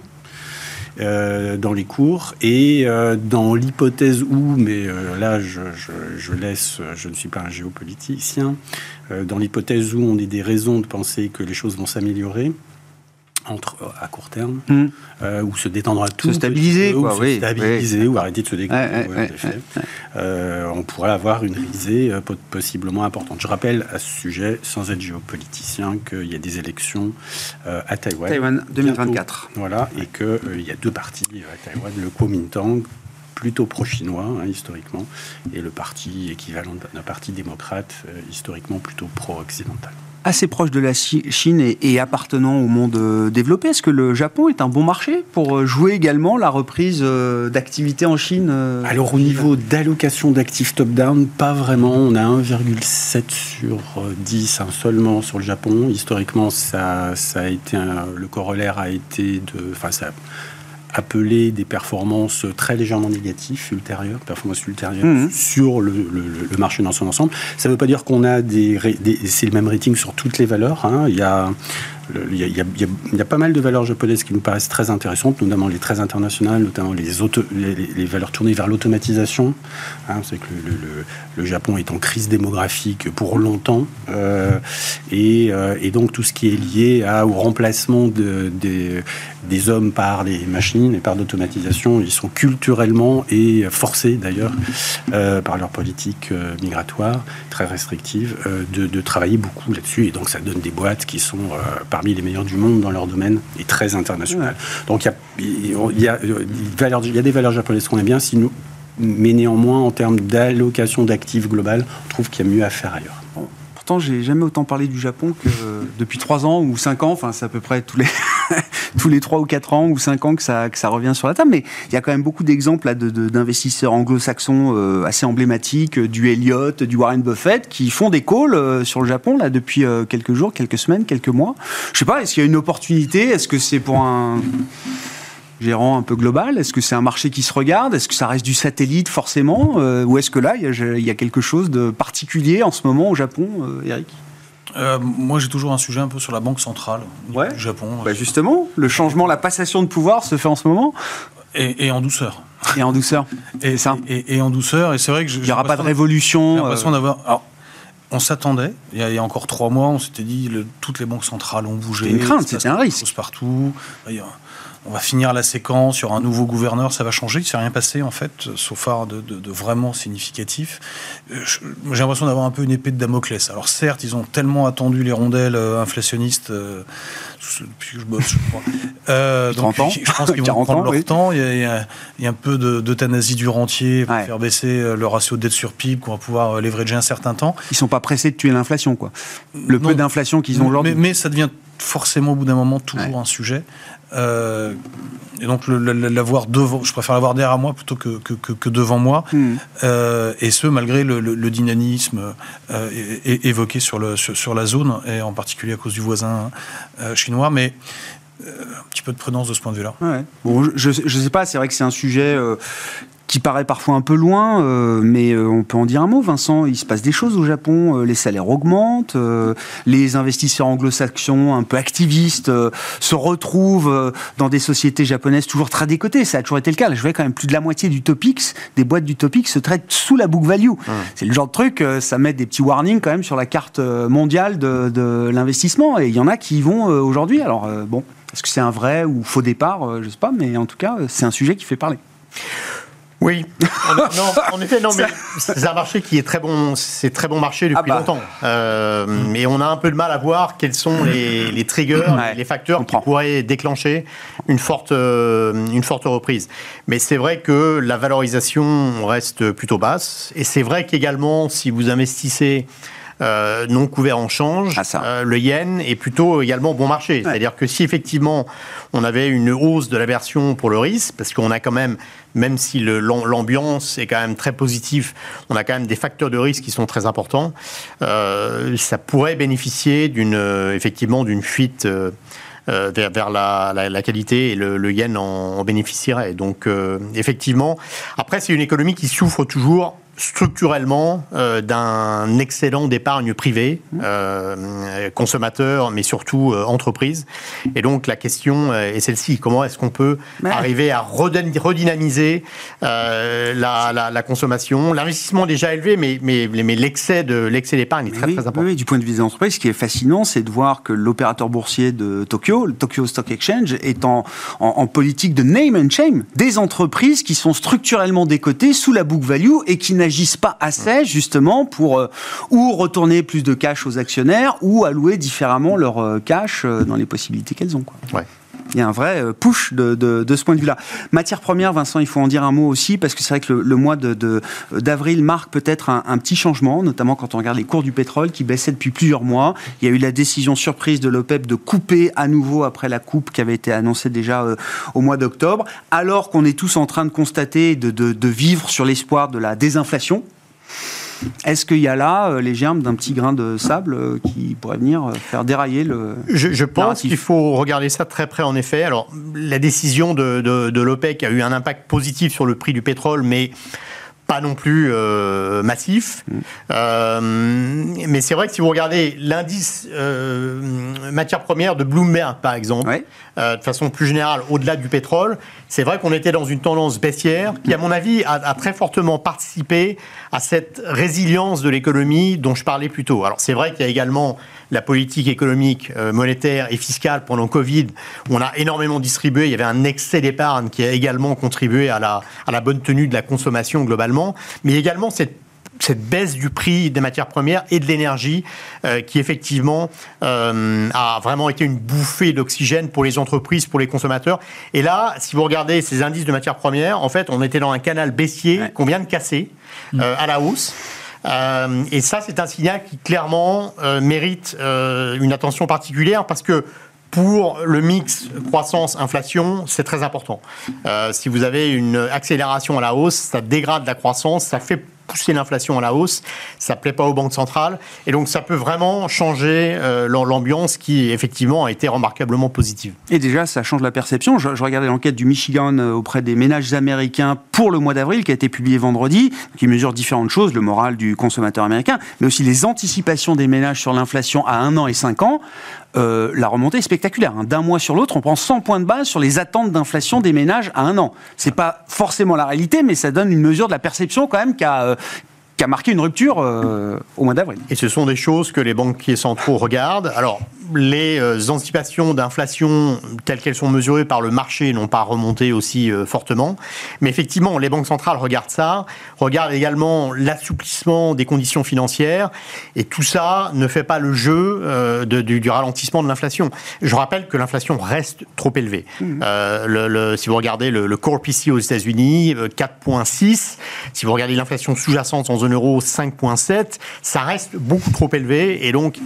Euh, dans les cours. Et euh, dans l'hypothèse où, mais euh, là je, je, laisse, je ne suis pas un géopoliticien, dans l'hypothèse où on a des raisons de penser que les choses vont s'améliorer, entre, à court terme, hmm. euh, ou se détendre à tout. Se stabiliser, ou se stabiliser, ou arrêter de se dégrader. Euh, on pourrait avoir une risée euh, possiblement importante. Je rappelle à ce sujet, sans être géopoliticien, qu'il y a des élections à Taïwan. Taïwan 2024. voilà, et qu'il y a deux partis à Taïwan, le Kuomintang, plutôt pro-chinois, hein, historiquement, et le parti équivalent d'un parti démocrate, euh, historiquement plutôt pro-occidental assez proche de la Chine et, appartenant au monde euh, développé. Est-ce que le Japon est un bon marché pour euh, jouer également la reprise d'activité en Chine Alors au niveau d'allocation d'actifs top-down, pas vraiment. On a 1,7 sur 10 hein, seulement sur le Japon. Historiquement, ça, ça a été le corollaire a été de... Enfin, ça, appeler des performances très légèrement négatives ultérieures, performances ultérieures mmh. sur le, marché dans son ensemble. Ça ne veut pas dire qu'on a des, c'est le même rating sur toutes les valeurs. Hein. Il y a il y, a, pas mal de valeurs japonaises qui nous paraissent très intéressantes, notamment les très internationales, notamment les, valeurs tournées vers l'automatisation. Hein, c'est que le, Japon est en crise démographique pour longtemps, euh, euh, et, donc tout ce qui est lié au remplacement de, des hommes par les machines et par l'automatisation, ils sont culturellement et forcés d'ailleurs euh, par leur politique migratoire très restrictive de, de, travailler beaucoup là-dessus, et donc ça donne des boîtes qui sont parmi les meilleurs du monde dans leur domaine et très international. Donc il y a, des valeurs japonaises qu'on aime bien, si nous, mais néanmoins en termes d'allocation d'actifs global, on trouve qu'il y a mieux à faire ailleurs. Pourtant, j'ai jamais autant parlé du Japon que depuis 3 ans ou 5 ans. Enfin, c'est à peu près tous les, tous les 3 ou 4 ans ou 5 ans que ça, revient sur la table. Mais il y a quand même beaucoup d'exemples d'investisseurs anglo-saxons euh, assez emblématiques, du Elliott, du Warren Buffett, qui font des calls euh, sur le Japon là depuis euh, quelques jours, quelques semaines, quelques mois. Je sais pas, est-ce qu'il y a une opportunité? Est-ce que c'est pour un gérant un peu global? Est-ce que c'est un marché qui se regarde? Est-ce que ça reste du satellite forcément? Euh, Ou est-ce que là, il y, a, quelque chose de particulier en ce moment au Japon, euh, Eric? Euh, moi, j'ai toujours un sujet un peu sur la banque centrale du Japon. Bah justement, le changement, la passation de pouvoir se fait en ce moment et, en douceur. Et en douceur. et, ça. Et, en douceur. Et c'est vrai que il n'y aura pas de révolution. l'impression d'avoir. on s'attendait. Il y, a, encore trois mois, on s'était dit le, toutes les banques centrales ont bougé. C'était une crainte, c'était un risque. Partout on va finir la séquence, sur un nouveau gouverneur, ça va changer. Il ne s'est rien passé, en fait, sauf de, de, vraiment significatif. Euh, j'ai l'impression d'avoir un peu une épée de Damoclès. Alors, certes, ils ont tellement attendu les rondelles euh, inflationnistes euh, depuis que je bosse, je crois. Euh, donc, ans. Je pense qu'ils vont prendre leur temps. Il y, a, un peu d'euthanasie du rentier pour faire baisser le ratio de dette sur PIB, qu'on va pouvoir leverager un certain temps. Ils ne sont pas pressés de tuer l'inflation, quoi. Le peu d'inflation qu'ils ont aujourd'hui. Mais, mais, ça devient forcément au bout d'un moment toujours un sujet. Euh, et donc l'avoir devant, je préfère l'avoir derrière moi plutôt que, que, devant moi. Hmm. Euh, et ce malgré le, dynamisme euh, évoqué sur, le, sur, la zone et en particulier à cause du voisin chinois. Mais un petit peu de prudence de ce point de vue-là. Bon, je ne sais pas, c'est vrai que c'est un sujet qui paraît parfois un peu loin, euh, mais euh, on peut en dire un mot, Vincent. Il se passe des choses au Japon, euh, les salaires augmentent, les investisseurs anglo-saxons un peu activistes se retrouvent dans des sociétés japonaises toujours très décotées. Ça a toujours été le cas. je vois quand même plus de la moitié du Topix, des boîtes du Topix se traitent sous la book value. C'est le genre de truc, ça met des petits warnings quand même sur la carte mondiale de, de l'investissement. Et il y en a qui y vont aujourd'hui. Alors bon, est-ce que c'est un vrai ou faux départ? Je sais pas, mais en tout cas, c'est un sujet qui fait parler. Oui, en effet, non, mais c'est un marché qui est très bon, c'est très bon marché depuis ah bah. longtemps. Euh, mais on a un peu de mal à voir quels sont les, triggers, les facteurs qui pourraient déclencher une forte, euh, une forte reprise. Mais c'est vrai que la valorisation reste plutôt basse. Et c'est vrai qu'également, si vous investissez euh, non couvert en change, ah, le yen est plutôt également bon marché. C'est-à-dire que si effectivement on avait une hausse de l'aversion pour le risque, parce qu'on a quand même même si l'ambiance est quand même très positive, on a quand même des facteurs de risque qui sont très importants. Euh, ça pourrait bénéficier d'une euh, effectivement d'une fuite. Euh, vers, la, qualité et le, yen en, bénéficierait. Donc effectivement, après c'est une économie qui souffre toujours structurellement euh, d'un excellent d'épargne privée, mmh. euh, consommateur, mais surtout euh, entreprise. Et donc la question est celle-ci comment est-ce qu'on peut arriver à redynamiser la, consommation, l'investissement déjà élevé, mais, mais, mais l'excès d'épargne est très très important. Oui, du point de vue des entreprises, ce qui est fascinant, c'est de voir que l'opérateur boursier de Tokyo, le Tokyo Stock Exchange, est en, en politique de name and shame des entreprises qui sont structurellement décotées sous la book value et qui n'agissent pas assez justement pour euh, ou retourner plus de cash aux actionnaires ou allouer différemment leur euh, cash euh, dans les possibilités qu'elles ont. Quoi. Il y a un vrai euh, push de, de, ce point de vue-là. Matière première, Vincent, il faut en dire un mot aussi, parce que c'est vrai que le, mois d'avril de, marque peut-être un, petit changement, notamment quand on regarde les cours du pétrole qui baissaient depuis plusieurs mois. Il y a eu la décision surprise de l'OPEP de couper à nouveau après la coupe qui avait été annoncée déjà euh, au mois d'octobre, alors qu'on est tous en train de constater, de, de vivre sur l'espoir de la désinflation est-ce qu'il y a là euh, les germes d'un petit grain de sable euh, qui pourrait venir euh, faire dérailler le. Je, pense qu'il faut regarder ça très près, en effet. Alors, la décision de, de l'OPEC a eu un impact positif sur le prix du pétrole, mais pas non plus euh, massif. Euh, mais c'est vrai que si vous regardez l'indice euh, matière première de Bloomberg, par exemple, de façon plus générale, au-delà du pétrole, c'est vrai qu'on était dans une tendance baissière qui, à mon avis, a, a très fortement participé à cette résilience de l'économie dont je parlais plus tôt. Alors c'est vrai qu'il y a également la politique économique, euh, monétaire et fiscale pendant Covid, où on a énormément distribué. Il y avait un excès d'épargne qui a également contribué à la, à la bonne tenue de la consommation globalement, mais également cette cette baisse du prix des matières premières et de l'énergie euh, qui effectivement euh, a vraiment été une bouffée d'oxygène pour les entreprises, pour les consommateurs. Et là, si vous regardez ces indices de matières premières, en fait, on était dans un canal baissier qu'on vient de casser mmh. à la hausse. Euh, et ça, c'est un signal qui clairement euh, mérite euh, une attention particulière parce que pour le mix croissance-inflation, c'est très important. si vous avez une accélération à la hausse, ça dégrade la croissance, ça fait pousser l'inflation à la hausse. Ça ne plaît pas aux banques centrales. Et donc, ça peut vraiment changer euh, l'ambiance qui, effectivement, a été remarquablement positive. Et déjà, ça change la perception. Je, regardais l'enquête du Michigan euh, auprès des ménages américains pour le mois d'avril, qui a été publiée vendredi, qui mesure différentes choses, le moral du consommateur américain, mais aussi les anticipations des ménages sur l'inflation à un an et cinq ans. Euh, la remontée est spectaculaire. Hein. D'un mois sur l'autre, on prend 100 points de base sur les attentes d'inflation des ménages à un an. C'est pas forcément la réalité, mais ça donne une mesure de la perception quand même qu'a euh, qui a marqué une rupture euh, au mois d'avril. Et ce sont des choses que les banquiers centraux regardent. Alors, les euh, anticipations d'inflation telles qu'elles sont mesurées par le marché n'ont pas remonté aussi euh, fortement. Mais effectivement, les banques centrales regardent ça, regardent également l'assouplissement des conditions financières. Et tout ça ne fait pas le jeu du, ralentissement de l'inflation. Je rappelle que l'inflation reste trop élevée. Mmh. Le, si vous regardez le, le core PC aux États-Unis, 4,6. Si vous regardez l'inflation sous-jacente en zone euro 5,7, ça reste beaucoup trop élevé et donc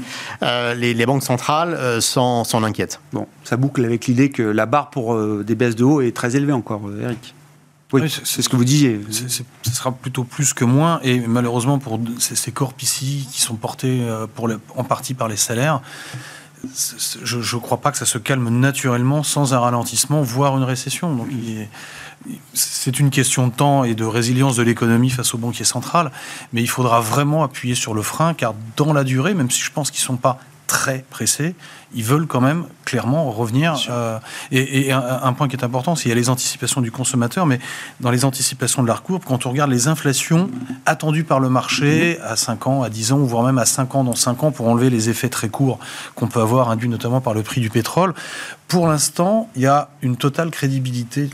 euh, les, banques centrales euh, s'en, inquiètent. Bon, ça boucle avec l'idée que la barre pour euh, des baisses de haut est très élevée encore, Eric. Oui, c'est ce que vous disiez. Ce sera plutôt plus que moins. Et malheureusement, pour ces, corps ici qui sont portés pour en partie par les salaires, je ne crois pas que ça se calme naturellement sans un ralentissement, voire une récession. Donc, il c'est une question de temps et de résilience de l'économie face au banquier central, mais il faudra vraiment appuyer sur le frein, car dans la durée, même si je pense qu'ils ne sont pas très pressés, ils veulent quand même clairement revenir. Euh, et, un, point qui est important, c'est qu'il y a les anticipations du consommateur, mais dans les anticipations de la courbe, quand on regarde les inflations attendues par le marché à 5 ans, à 10 ans, voire même à 5 ans dans 5 ans, pour enlever les effets très courts qu'on peut avoir induits notamment par le prix du pétrole, pour l'instant, il y a une totale crédibilité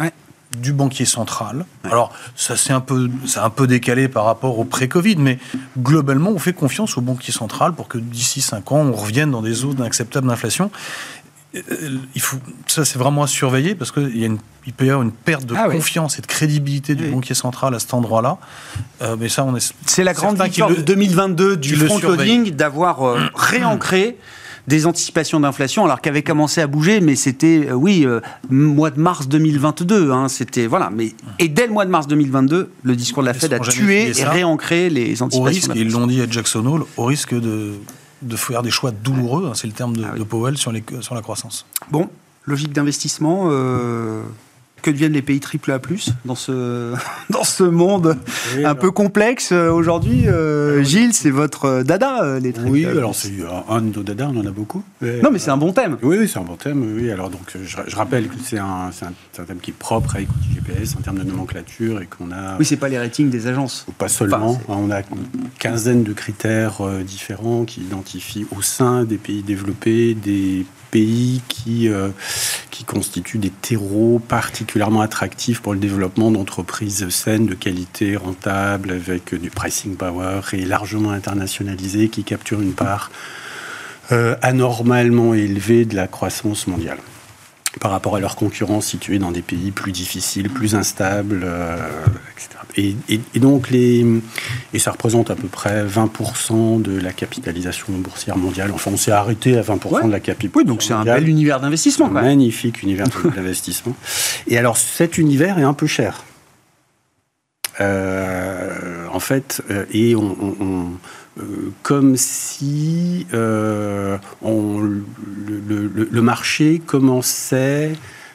du banquier central. Alors, ça c'est un peu, c'est un peu décalé par rapport au pré-Covid, mais globalement, on fait confiance au banquier central pour que d'ici 5 ans, on revienne dans des zones acceptables d'inflation. Euh, il faut, ça c'est vraiment à surveiller parce qu'il y a une, il peut y avoir une perte de ah confiance et de crédibilité du banquier central à cet endroit-là. Euh, mais ça, on est. C'est la grande victoire de 2022 du front-loading d'avoir euh, réancré des anticipations d'inflation, alors qu'avait commencé à bouger, mais c'était, euh, oui, euh, mois de mars 2022. Hein, c'était, voilà. Mais, et dès le mois de mars 2022, le discours de la Fed a tué et réancré les anticipations. Au risque, ils l'ont dit à Jackson Hole, au risque de, de faire des choix douloureux, hein, c'est le terme de, ah Powell sur, les, sur la croissance. Bon, logique d'investissement. Euh, que deviennent les pays triple A+, dans ce, dans ce monde un peu complexe euh, aujourd'hui euh, Gilles, c'est votre euh, dada, les triple Oui, alors c'est un de nos dada, on en a beaucoup. non, mais c'est un bon thème. Oui, c'est un bon thème. Oui, alors donc, je, rappelle que c'est un, un, thème qui est propre à Equity GPS en termes de nomenclature et qu'on a... Oui, c'est pas les ratings des agences. Pas seulement. on a une quinzaine de critères différents qui identifient au sein des pays développés des euh, qui constituent des terreaux particulièrement attractifs pour le développement d'entreprises saines, de qualité, rentables, avec du pricing power et largement internationalisé, qui capturent une part euh, anormalement élevée de la croissance mondiale. Par rapport à leurs concurrents situés dans des pays plus difficiles, plus instables, etc. Et, donc, les, et ça représente à peu près 20% de la capitalisation boursière mondiale. Enfin, on s'est arrêté à 20% de la capitalisation. Oui, donc c'est un bel univers d'investissement. Un magnifique univers d'investissement. Et alors, cet univers est un peu cher. Euh, en fait, euh, et on, euh, comme si on, le, le, marché commençait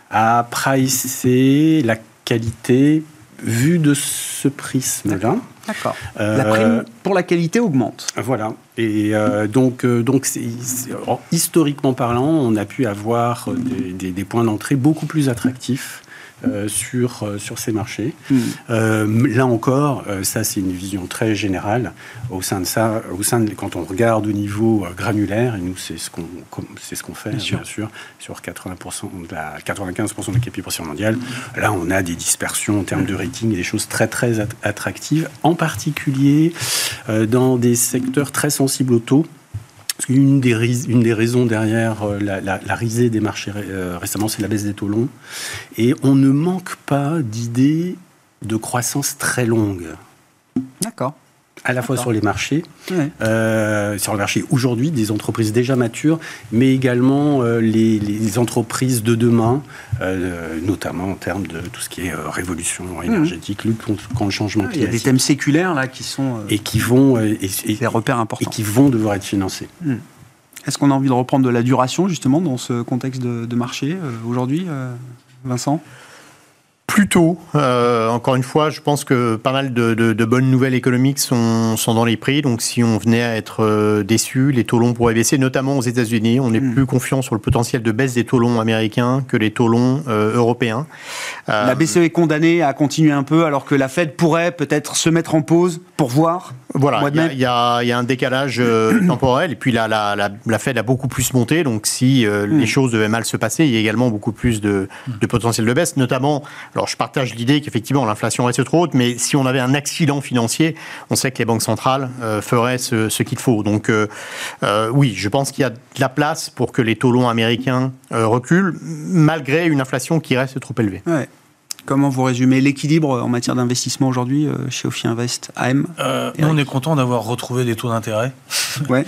à pricer la qualité vue de ce prisme-là. D'accord. la prime pour la qualité augmente. Voilà. Et donc, donc historiquement parlant, on a pu avoir des, des points d'entrée beaucoup plus attractifs euh, sur, euh, sur ces marchés. Hmm. Euh, là encore, ça c'est une vision très générale. Au sein de ça, au sein de, quand on regarde au niveau granulaire, et nous c'est ce qu'on c'est ce qu'on fait bien sûr. sur 80% de la, 95% de la capitalisation mondiale. Là, on a des dispersions en termes de rating et des choses très très attractives, en particulier dans des secteurs très sensibles au taux. Une des, une des raisons derrière euh, la, risée des marchés euh, récemment, c'est la baisse des taux longs. Et on ne manque pas d'idées de croissance très longue. D'accord à la fois sur les marchés, euh, sur le marché aujourd'hui, des entreprises déjà matures, mais également euh, les, entreprises de demain, euh, notamment en termes de tout ce qui est révolution mmh. énergétique, lutte contre, le changement climatique. Il y a des thèmes séculaires là qui sont et qui vont et, des repères importants et qui vont devoir être financés. Mmh. Est-ce qu'on a envie de reprendre de la duration justement dans ce contexte de marché aujourd'hui, Vincent? Plutôt. Euh, encore une fois, je pense que pas mal de, bonnes nouvelles économiques sont, sont, dans les prix. Donc, si on venait à être euh, déçu, les taux longs pourraient baisser, notamment aux États-Unis. On est hmm. plus confiant sur le potentiel de baisse des taux longs américains que les taux longs euh, européens. La BCE est condamnée à continuer un peu, alors que la Fed pourrait peut-être se mettre en pause pour voir voilà, il y, a un décalage euh, temporel et puis la, la, la, Fed a beaucoup plus monté, donc si euh, les hmm. choses devaient mal se passer, il y a également beaucoup plus de, de potentiel de baisse, notamment, alors je partage l'idée qu'effectivement l'inflation reste trop haute, mais si on avait un accident financier, on sait que les banques centrales euh, feraient ce, ce qu'il faut. Donc oui, je pense qu'il y a de la place pour que les taux longs américains reculent, malgré une inflation qui reste trop élevée. Ouais. Comment vous résumez l'équilibre en matière d'investissement aujourd'hui euh, chez Ophi Invest AM euh, On est content d'avoir retrouvé des taux d'intérêt. Ouais.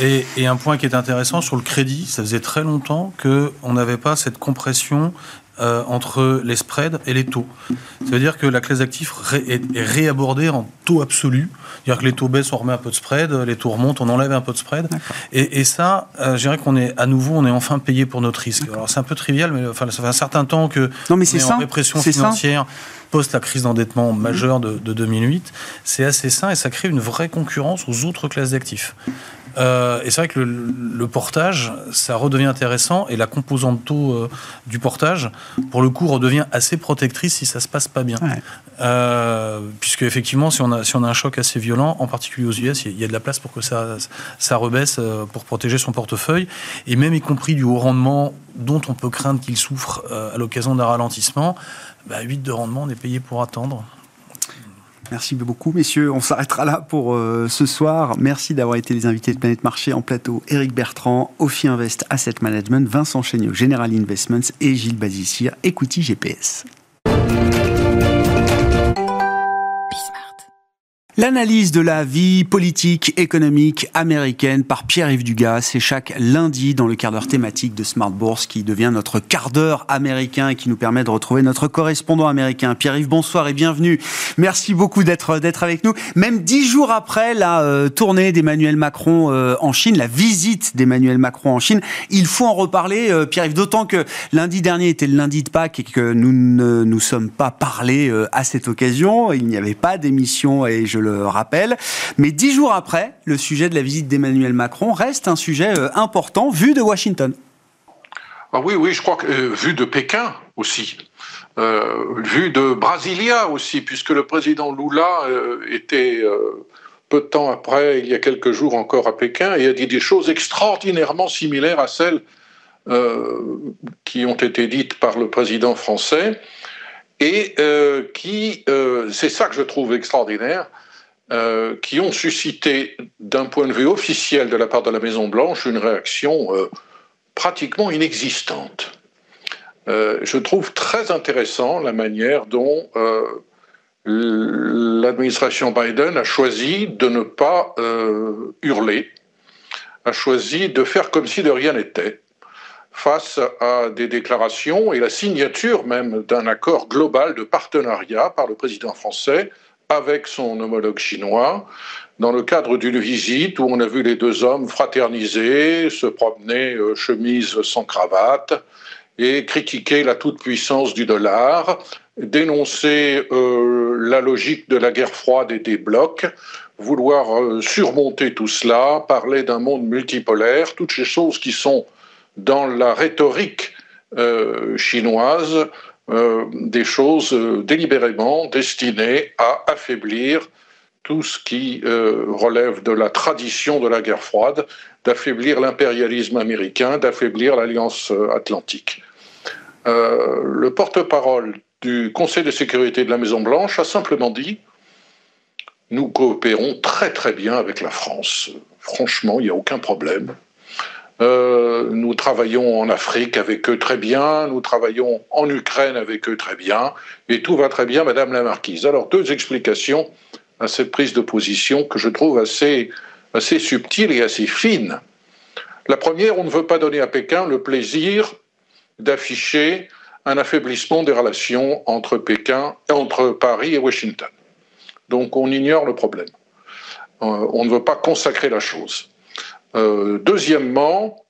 et, et, un point qui est intéressant sur le crédit, ça faisait très longtemps qu'on n'avait pas cette compression euh, entre les spreads et les taux. Ça veut dire que la classe d'actifs est, réabordée en taux absolu. C'est-à-dire que les taux baissent, on remet un peu de spread, les taux remontent, on enlève un peu de spread. Et, ça, euh, je dirais qu'on est à nouveau, on est enfin payé pour notre risque. Alors c'est un peu trivial, mais enfin, ça fait un certain temps que non, mais c'est en répression financière. post la crise d'endettement majeure de, de 2008, c'est assez sain et ça crée une vraie concurrence aux autres classes d'actifs. Euh, et c'est vrai que le, portage, ça redevient intéressant et la composante taux euh, du portage, pour le coup, redevient assez protectrice si ça se passe pas bien. Euh, puisque effectivement, si on, a, si on a un choc assez violent, en particulier aux US, il y a de la place pour que ça, ça rebaisse pour protéger son portefeuille, et même y compris du haut rendement dont on peut craindre qu'il souffre à l'occasion d'un ralentissement. Bah, 8 de rendement, on est payé pour attendre. Merci beaucoup, messieurs. On s'arrêtera là pour euh, ce soir. Merci d'avoir été les invités de Planète Marché en plateau. Éric Bertrand, Ophi Invest Asset Management, Vincent Chéniaud, General Investments et Gilles Bazissir, Equity GPS. L'analyse de la vie politique, économique américaine par Pierre-Yves Dugas, c'est chaque lundi dans le quart d'heure thématique de Smart Bourse qui devient notre quart d'heure américain et qui nous permet de retrouver notre correspondant américain. Pierre-Yves, bonsoir et bienvenue. Merci beaucoup d'être d'être avec nous. Même dix jours après la euh, tournée d'Emmanuel Macron euh, en Chine, la visite d'Emmanuel Macron en Chine, il faut en reparler, euh, Pierre-Yves, d'autant que lundi dernier était le lundi de Pâques et que nous ne nous sommes pas parlé à cette occasion. Il n'y avait pas d'émission et je le rappelle. Mais dix jours après, le sujet de la visite d'Emmanuel Macron reste un sujet euh, important vu de Washington. Ah oui, oui, je crois que euh, vu de Pékin aussi, euh, vu de Brasilia aussi, puisque le président Lula était peu de temps après, il y a quelques jours encore à Pékin, et a dit des choses extraordinairement similaires à celles qui ont été dites par le président français, et qui, c'est ça que je trouve extraordinaire, euh, qui ont suscité, d'un point de vue officiel de la part de la Maison-Blanche, une réaction euh, pratiquement inexistante. je trouve très intéressant la manière dont l'administration Biden a choisi de ne pas hurler, a choisi de faire comme si de rien n'était face à des déclarations et la signature même d'un accord global de partenariat par le président français avec son homologue chinois dans le cadre d'une visite où on a vu les deux hommes fraterniser, se promener euh, chemise sans cravate et critiquer la toute-puissance du dollar, dénoncer euh, la logique de la guerre froide et des blocs, vouloir euh, surmonter tout cela, parler d'un monde multipolaire, toutes ces choses qui sont dans la rhétorique chinoise euh, des choses euh, délibérément destinées à affaiblir tout ce qui relève de la tradition de la guerre froide, d'affaiblir l'impérialisme américain, d'affaiblir l'alliance atlantique. le porte-parole du Conseil de sécurité de la Maison-Blanche a simplement dit Nous coopérons très très bien avec la France. Franchement, il n'y a aucun problème. Euh, nous travaillons en Afrique avec eux très bien, nous travaillons en Ukraine avec eux très bien, et tout va très bien, Madame la Marquise. Alors, deux explications à cette prise de position que je trouve assez, assez subtile et assez fine. La première, on ne veut pas donner à Pékin le plaisir d'afficher un affaiblissement des relations entre Pékin, entre Paris et Washington. Donc on ignore le problème. Euh, on ne veut pas consacrer la chose. Euh, deuxièmement,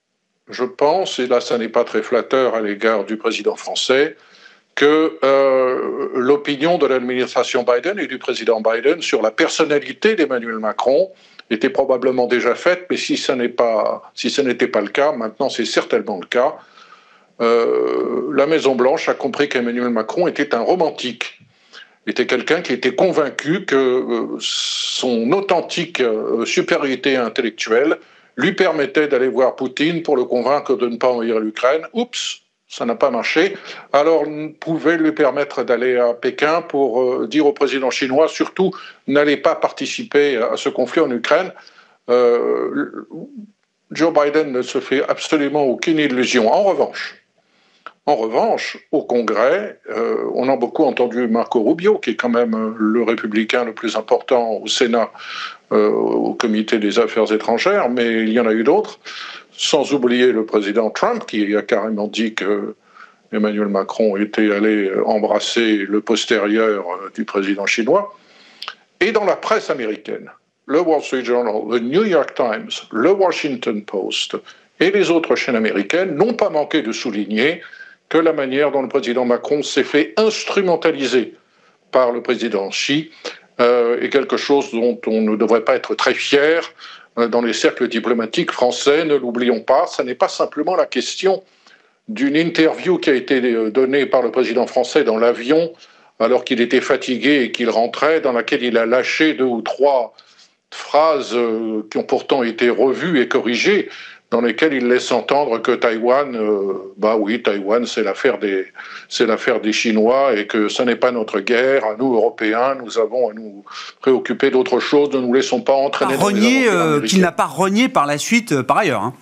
je pense, et là ça n'est pas très flatteur à l'égard du président français, que euh, l'opinion de l'administration Biden et du président Biden sur la personnalité d'Emmanuel Macron était probablement déjà faite, mais si, ce n'était pas le cas, maintenant c'est certainement le cas. Euh, la Maison Blanche a compris qu'Emmanuel Macron était un romantique, était quelqu'un qui était convaincu que son authentique supériorité intellectuelle lui permettait d'aller voir Poutine pour le convaincre de ne pas envahir l'Ukraine. Oups, ça n'a pas marché. Alors, on pouvait lui permettre d'aller à Pékin pour euh, dire au président chinois, surtout, n'allez pas participer à ce conflit en Ukraine. Euh, Joe Biden ne se fait absolument aucune illusion. En revanche, en revanche, au Congrès, euh, on a beaucoup entendu Marco Rubio, qui est quand même le républicain le plus important au Sénat, au comité des affaires étrangères, mais il y en a eu d'autres, sans oublier le président Trump, qui a carrément dit que Emmanuel Macron était allé embrasser le postérieur euh, du président chinois. Et dans la presse américaine, le Wall Street Journal, le New York Times, le Washington Post et les autres chaînes américaines n'ont pas manqué de souligner que la manière dont le président Macron s'est fait instrumentaliser par le président Xi euh, est quelque chose dont on ne devrait pas être très fier euh, dans les cercles diplomatiques français. Ne l'oublions pas, ce n'est pas simplement la question d'une interview qui a été euh, donnée par le président français dans l'avion alors qu'il était fatigué et qu'il rentrait, dans laquelle il a lâché deux ou trois phrases qui ont pourtant été revues et corrigées dans lesquels il laisse entendre que Taïwan, euh, bah oui, Taïwan, c'est l'affaire des, c'est l'affaire des Chinois et que ce n'est pas notre guerre. À nous, Européens, nous avons à nous préoccuper d'autre chose. Ne nous laissons pas entraîner. Pas renier, euh, qu'il n'a pas renié par la suite, euh, par ailleurs. Hein.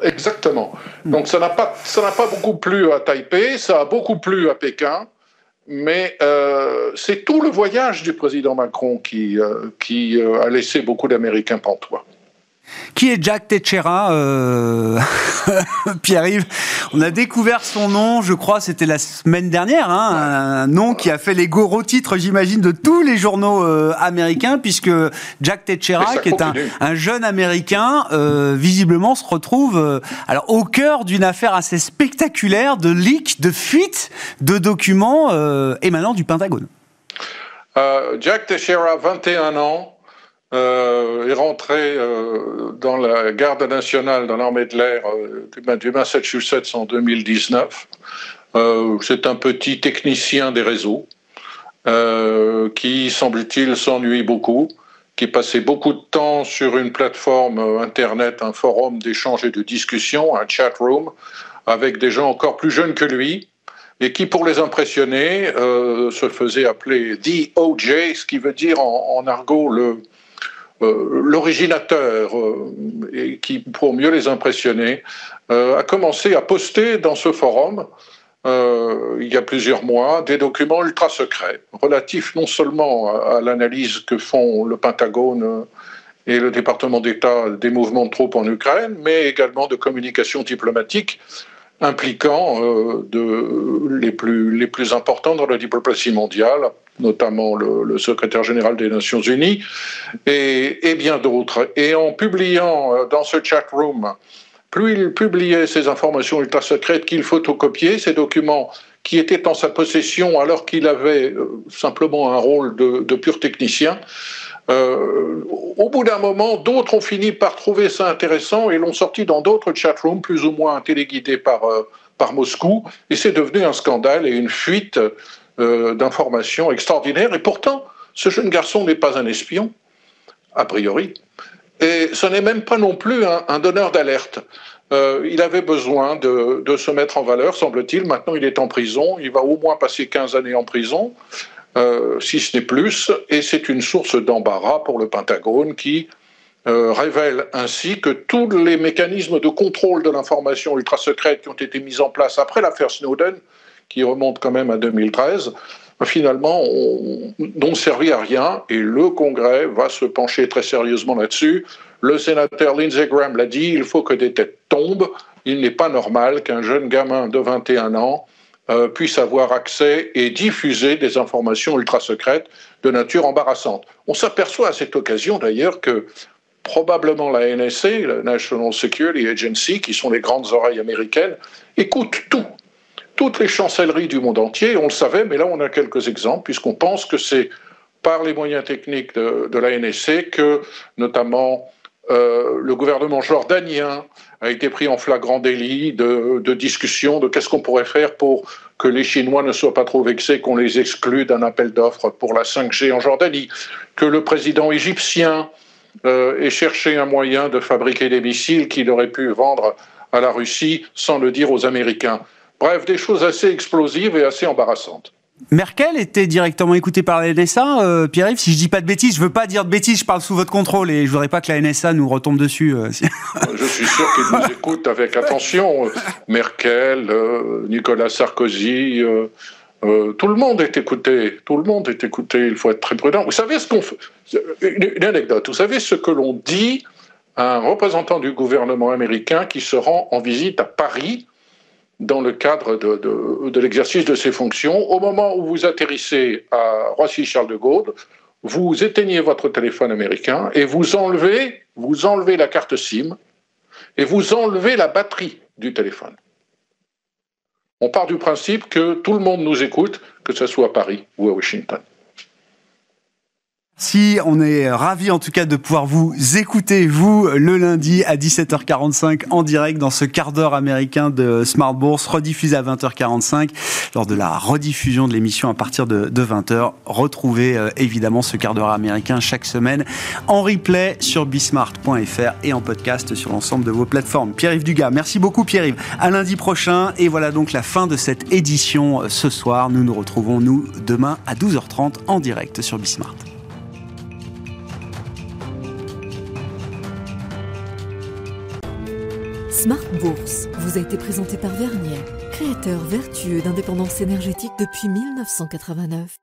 Exactement. Donc ça n'a pas, ça n'a pas beaucoup plu à Taipei, ça a beaucoup plu à Pékin. Mais c'est tout le voyage du président Macron qui, qui a laissé beaucoup d'Américains pantois. Qui est Jack Teixeira, euh... Pierre-Yves? On a découvert son nom, je crois, c'était la semaine dernière, hein, un nom qui a fait les gros titres, j'imagine, de tous les journaux euh, américains, puisque Jack Teixeira, qui est un, jeune Américain, euh, visiblement se retrouve alors au cœur d'une affaire assez spectaculaire de leak, de fuite de documents émanant du Pentagone. Jack Teixeira, 21 ans, euh, est rentré euh, dans la garde nationale, dans l'armée de l'air euh, du Massachusetts en 2019. C'est un petit technicien des réseaux qui, semble-t-il, s'ennuie beaucoup, qui passait beaucoup de temps sur une plateforme Internet, un forum d'échange et de discussion, un chat room, avec des gens encore plus jeunes que lui, et qui, pour les impressionner, se faisait appeler The OJ, ce qui veut dire en argot le, euh, l'originateur, euh, qui, pour mieux les impressionner, euh, a commencé à poster dans ce forum euh, il y a plusieurs mois, des documents ultra secrets, relatifs non seulement à, l'analyse que font le Pentagone et le département d'État des mouvements de troupes en Ukraine, mais également de communication diplomatique impliquant euh, les, plus, les plus importants dans la diplomatie mondiale, notamment le, secrétaire général des Nations Unies et, bien d'autres. Et en publiant euh, dans ce chat room plus il publiait ces informations ultra secrètes qu'il photocopiait, ces documents qui étaient en sa possession alors qu'il avait euh, simplement un rôle de, pur technicien. Euh, au bout d'un moment, d'autres ont fini par trouver ça intéressant et l'ont sorti dans d'autres chatrooms, plus ou moins téléguidés par, par Moscou, et c'est devenu un scandale et une fuite d'informations extraordinaires. Et pourtant, ce jeune garçon n'est pas un espion, a priori. Et ce n'est même pas non plus un, donneur d'alerte. Euh, il avait besoin de, se mettre en valeur, semble-t-il. Maintenant, il est en prison. Il va au moins passer 15 années en prison, euh, si ce n'est plus. Et c'est une source d'embarras pour le Pentagone qui euh, révèle ainsi que tous les mécanismes de contrôle de l'information ultra secrète qui ont été mis en place après l'affaire Snowden, qui remonte quand même à 2013, finalement, n'ont servi à rien et le Congrès va se pencher très sérieusement là-dessus. Le sénateur Lindsey Graham l'a dit, il faut que des têtes tombent. Il n'est pas normal qu'un jeune gamin de 21 ans euh, puisse avoir accès et diffuser des informations ultra secrètes de nature embarrassante. On s'aperçoit à cette occasion d'ailleurs que probablement la NSA, la National Security Agency, qui sont les grandes oreilles américaines, écoute tout toutes les chancelleries du monde entier. On le savait, mais là, on a quelques exemples, puisqu'on pense que c'est par les moyens techniques de, la NSC que, notamment, euh, le gouvernement jordanien a été pris en flagrant délit de, discussion de qu'est-ce qu'on pourrait faire pour que les Chinois ne soient pas trop vexés qu'on les exclue d'un appel d'offres pour la 5G en Jordanie, que le président égyptien euh, ait cherché un moyen de fabriquer des missiles qu'il aurait pu vendre à la Russie sans le dire aux Américains. Bref, des choses assez explosives et assez embarrassantes. Merkel était directement écoutée par la NSA, euh, Pierre-Yves. Si je dis pas de bêtises, je veux pas dire de bêtises, je parle sous votre contrôle et je voudrais pas que la NSA nous retombe dessus. Euh, je suis sûr qu'ils nous écoutent avec attention. Merkel, euh, Nicolas Sarkozy, tout le monde est écouté. Tout le monde est écouté. Il faut être très prudent. Vous savez ce qu'on fait Une anecdote. Vous savez ce que l'on dit à un représentant du gouvernement américain qui se rend en visite à Paris dans le cadre de, l'exercice de ses fonctions. Au moment où vous atterrissez à Roissy-Charles de Gaulle, vous éteignez votre téléphone américain et vous enlevez, vous enlevez la carte SIM et vous enlevez la batterie du téléphone. On part du principe que tout le monde nous écoute, que ce soit à Paris ou à Washington. Si on est ravi en tout cas de pouvoir vous écouter, vous, le lundi à 17h45 en direct dans ce quart d'heure américain de Smart Bourse, rediffusé à 20h45 lors de la rediffusion de l'émission à partir de, 20h. Retrouvez euh, évidemment ce quart d'heure américain chaque semaine en replay sur bismart.fr et en podcast sur l'ensemble de vos plateformes. Pierre-Yves Dugas, merci beaucoup Pierre-Yves. À lundi prochain et voilà donc la fin de cette édition euh, ce soir. Nous nous retrouvons nous demain à 12h30 en direct sur Bismart. Smart Bourse vous a été présenté par Vernier, créateur vertueux d'indépendance énergétique depuis 1989.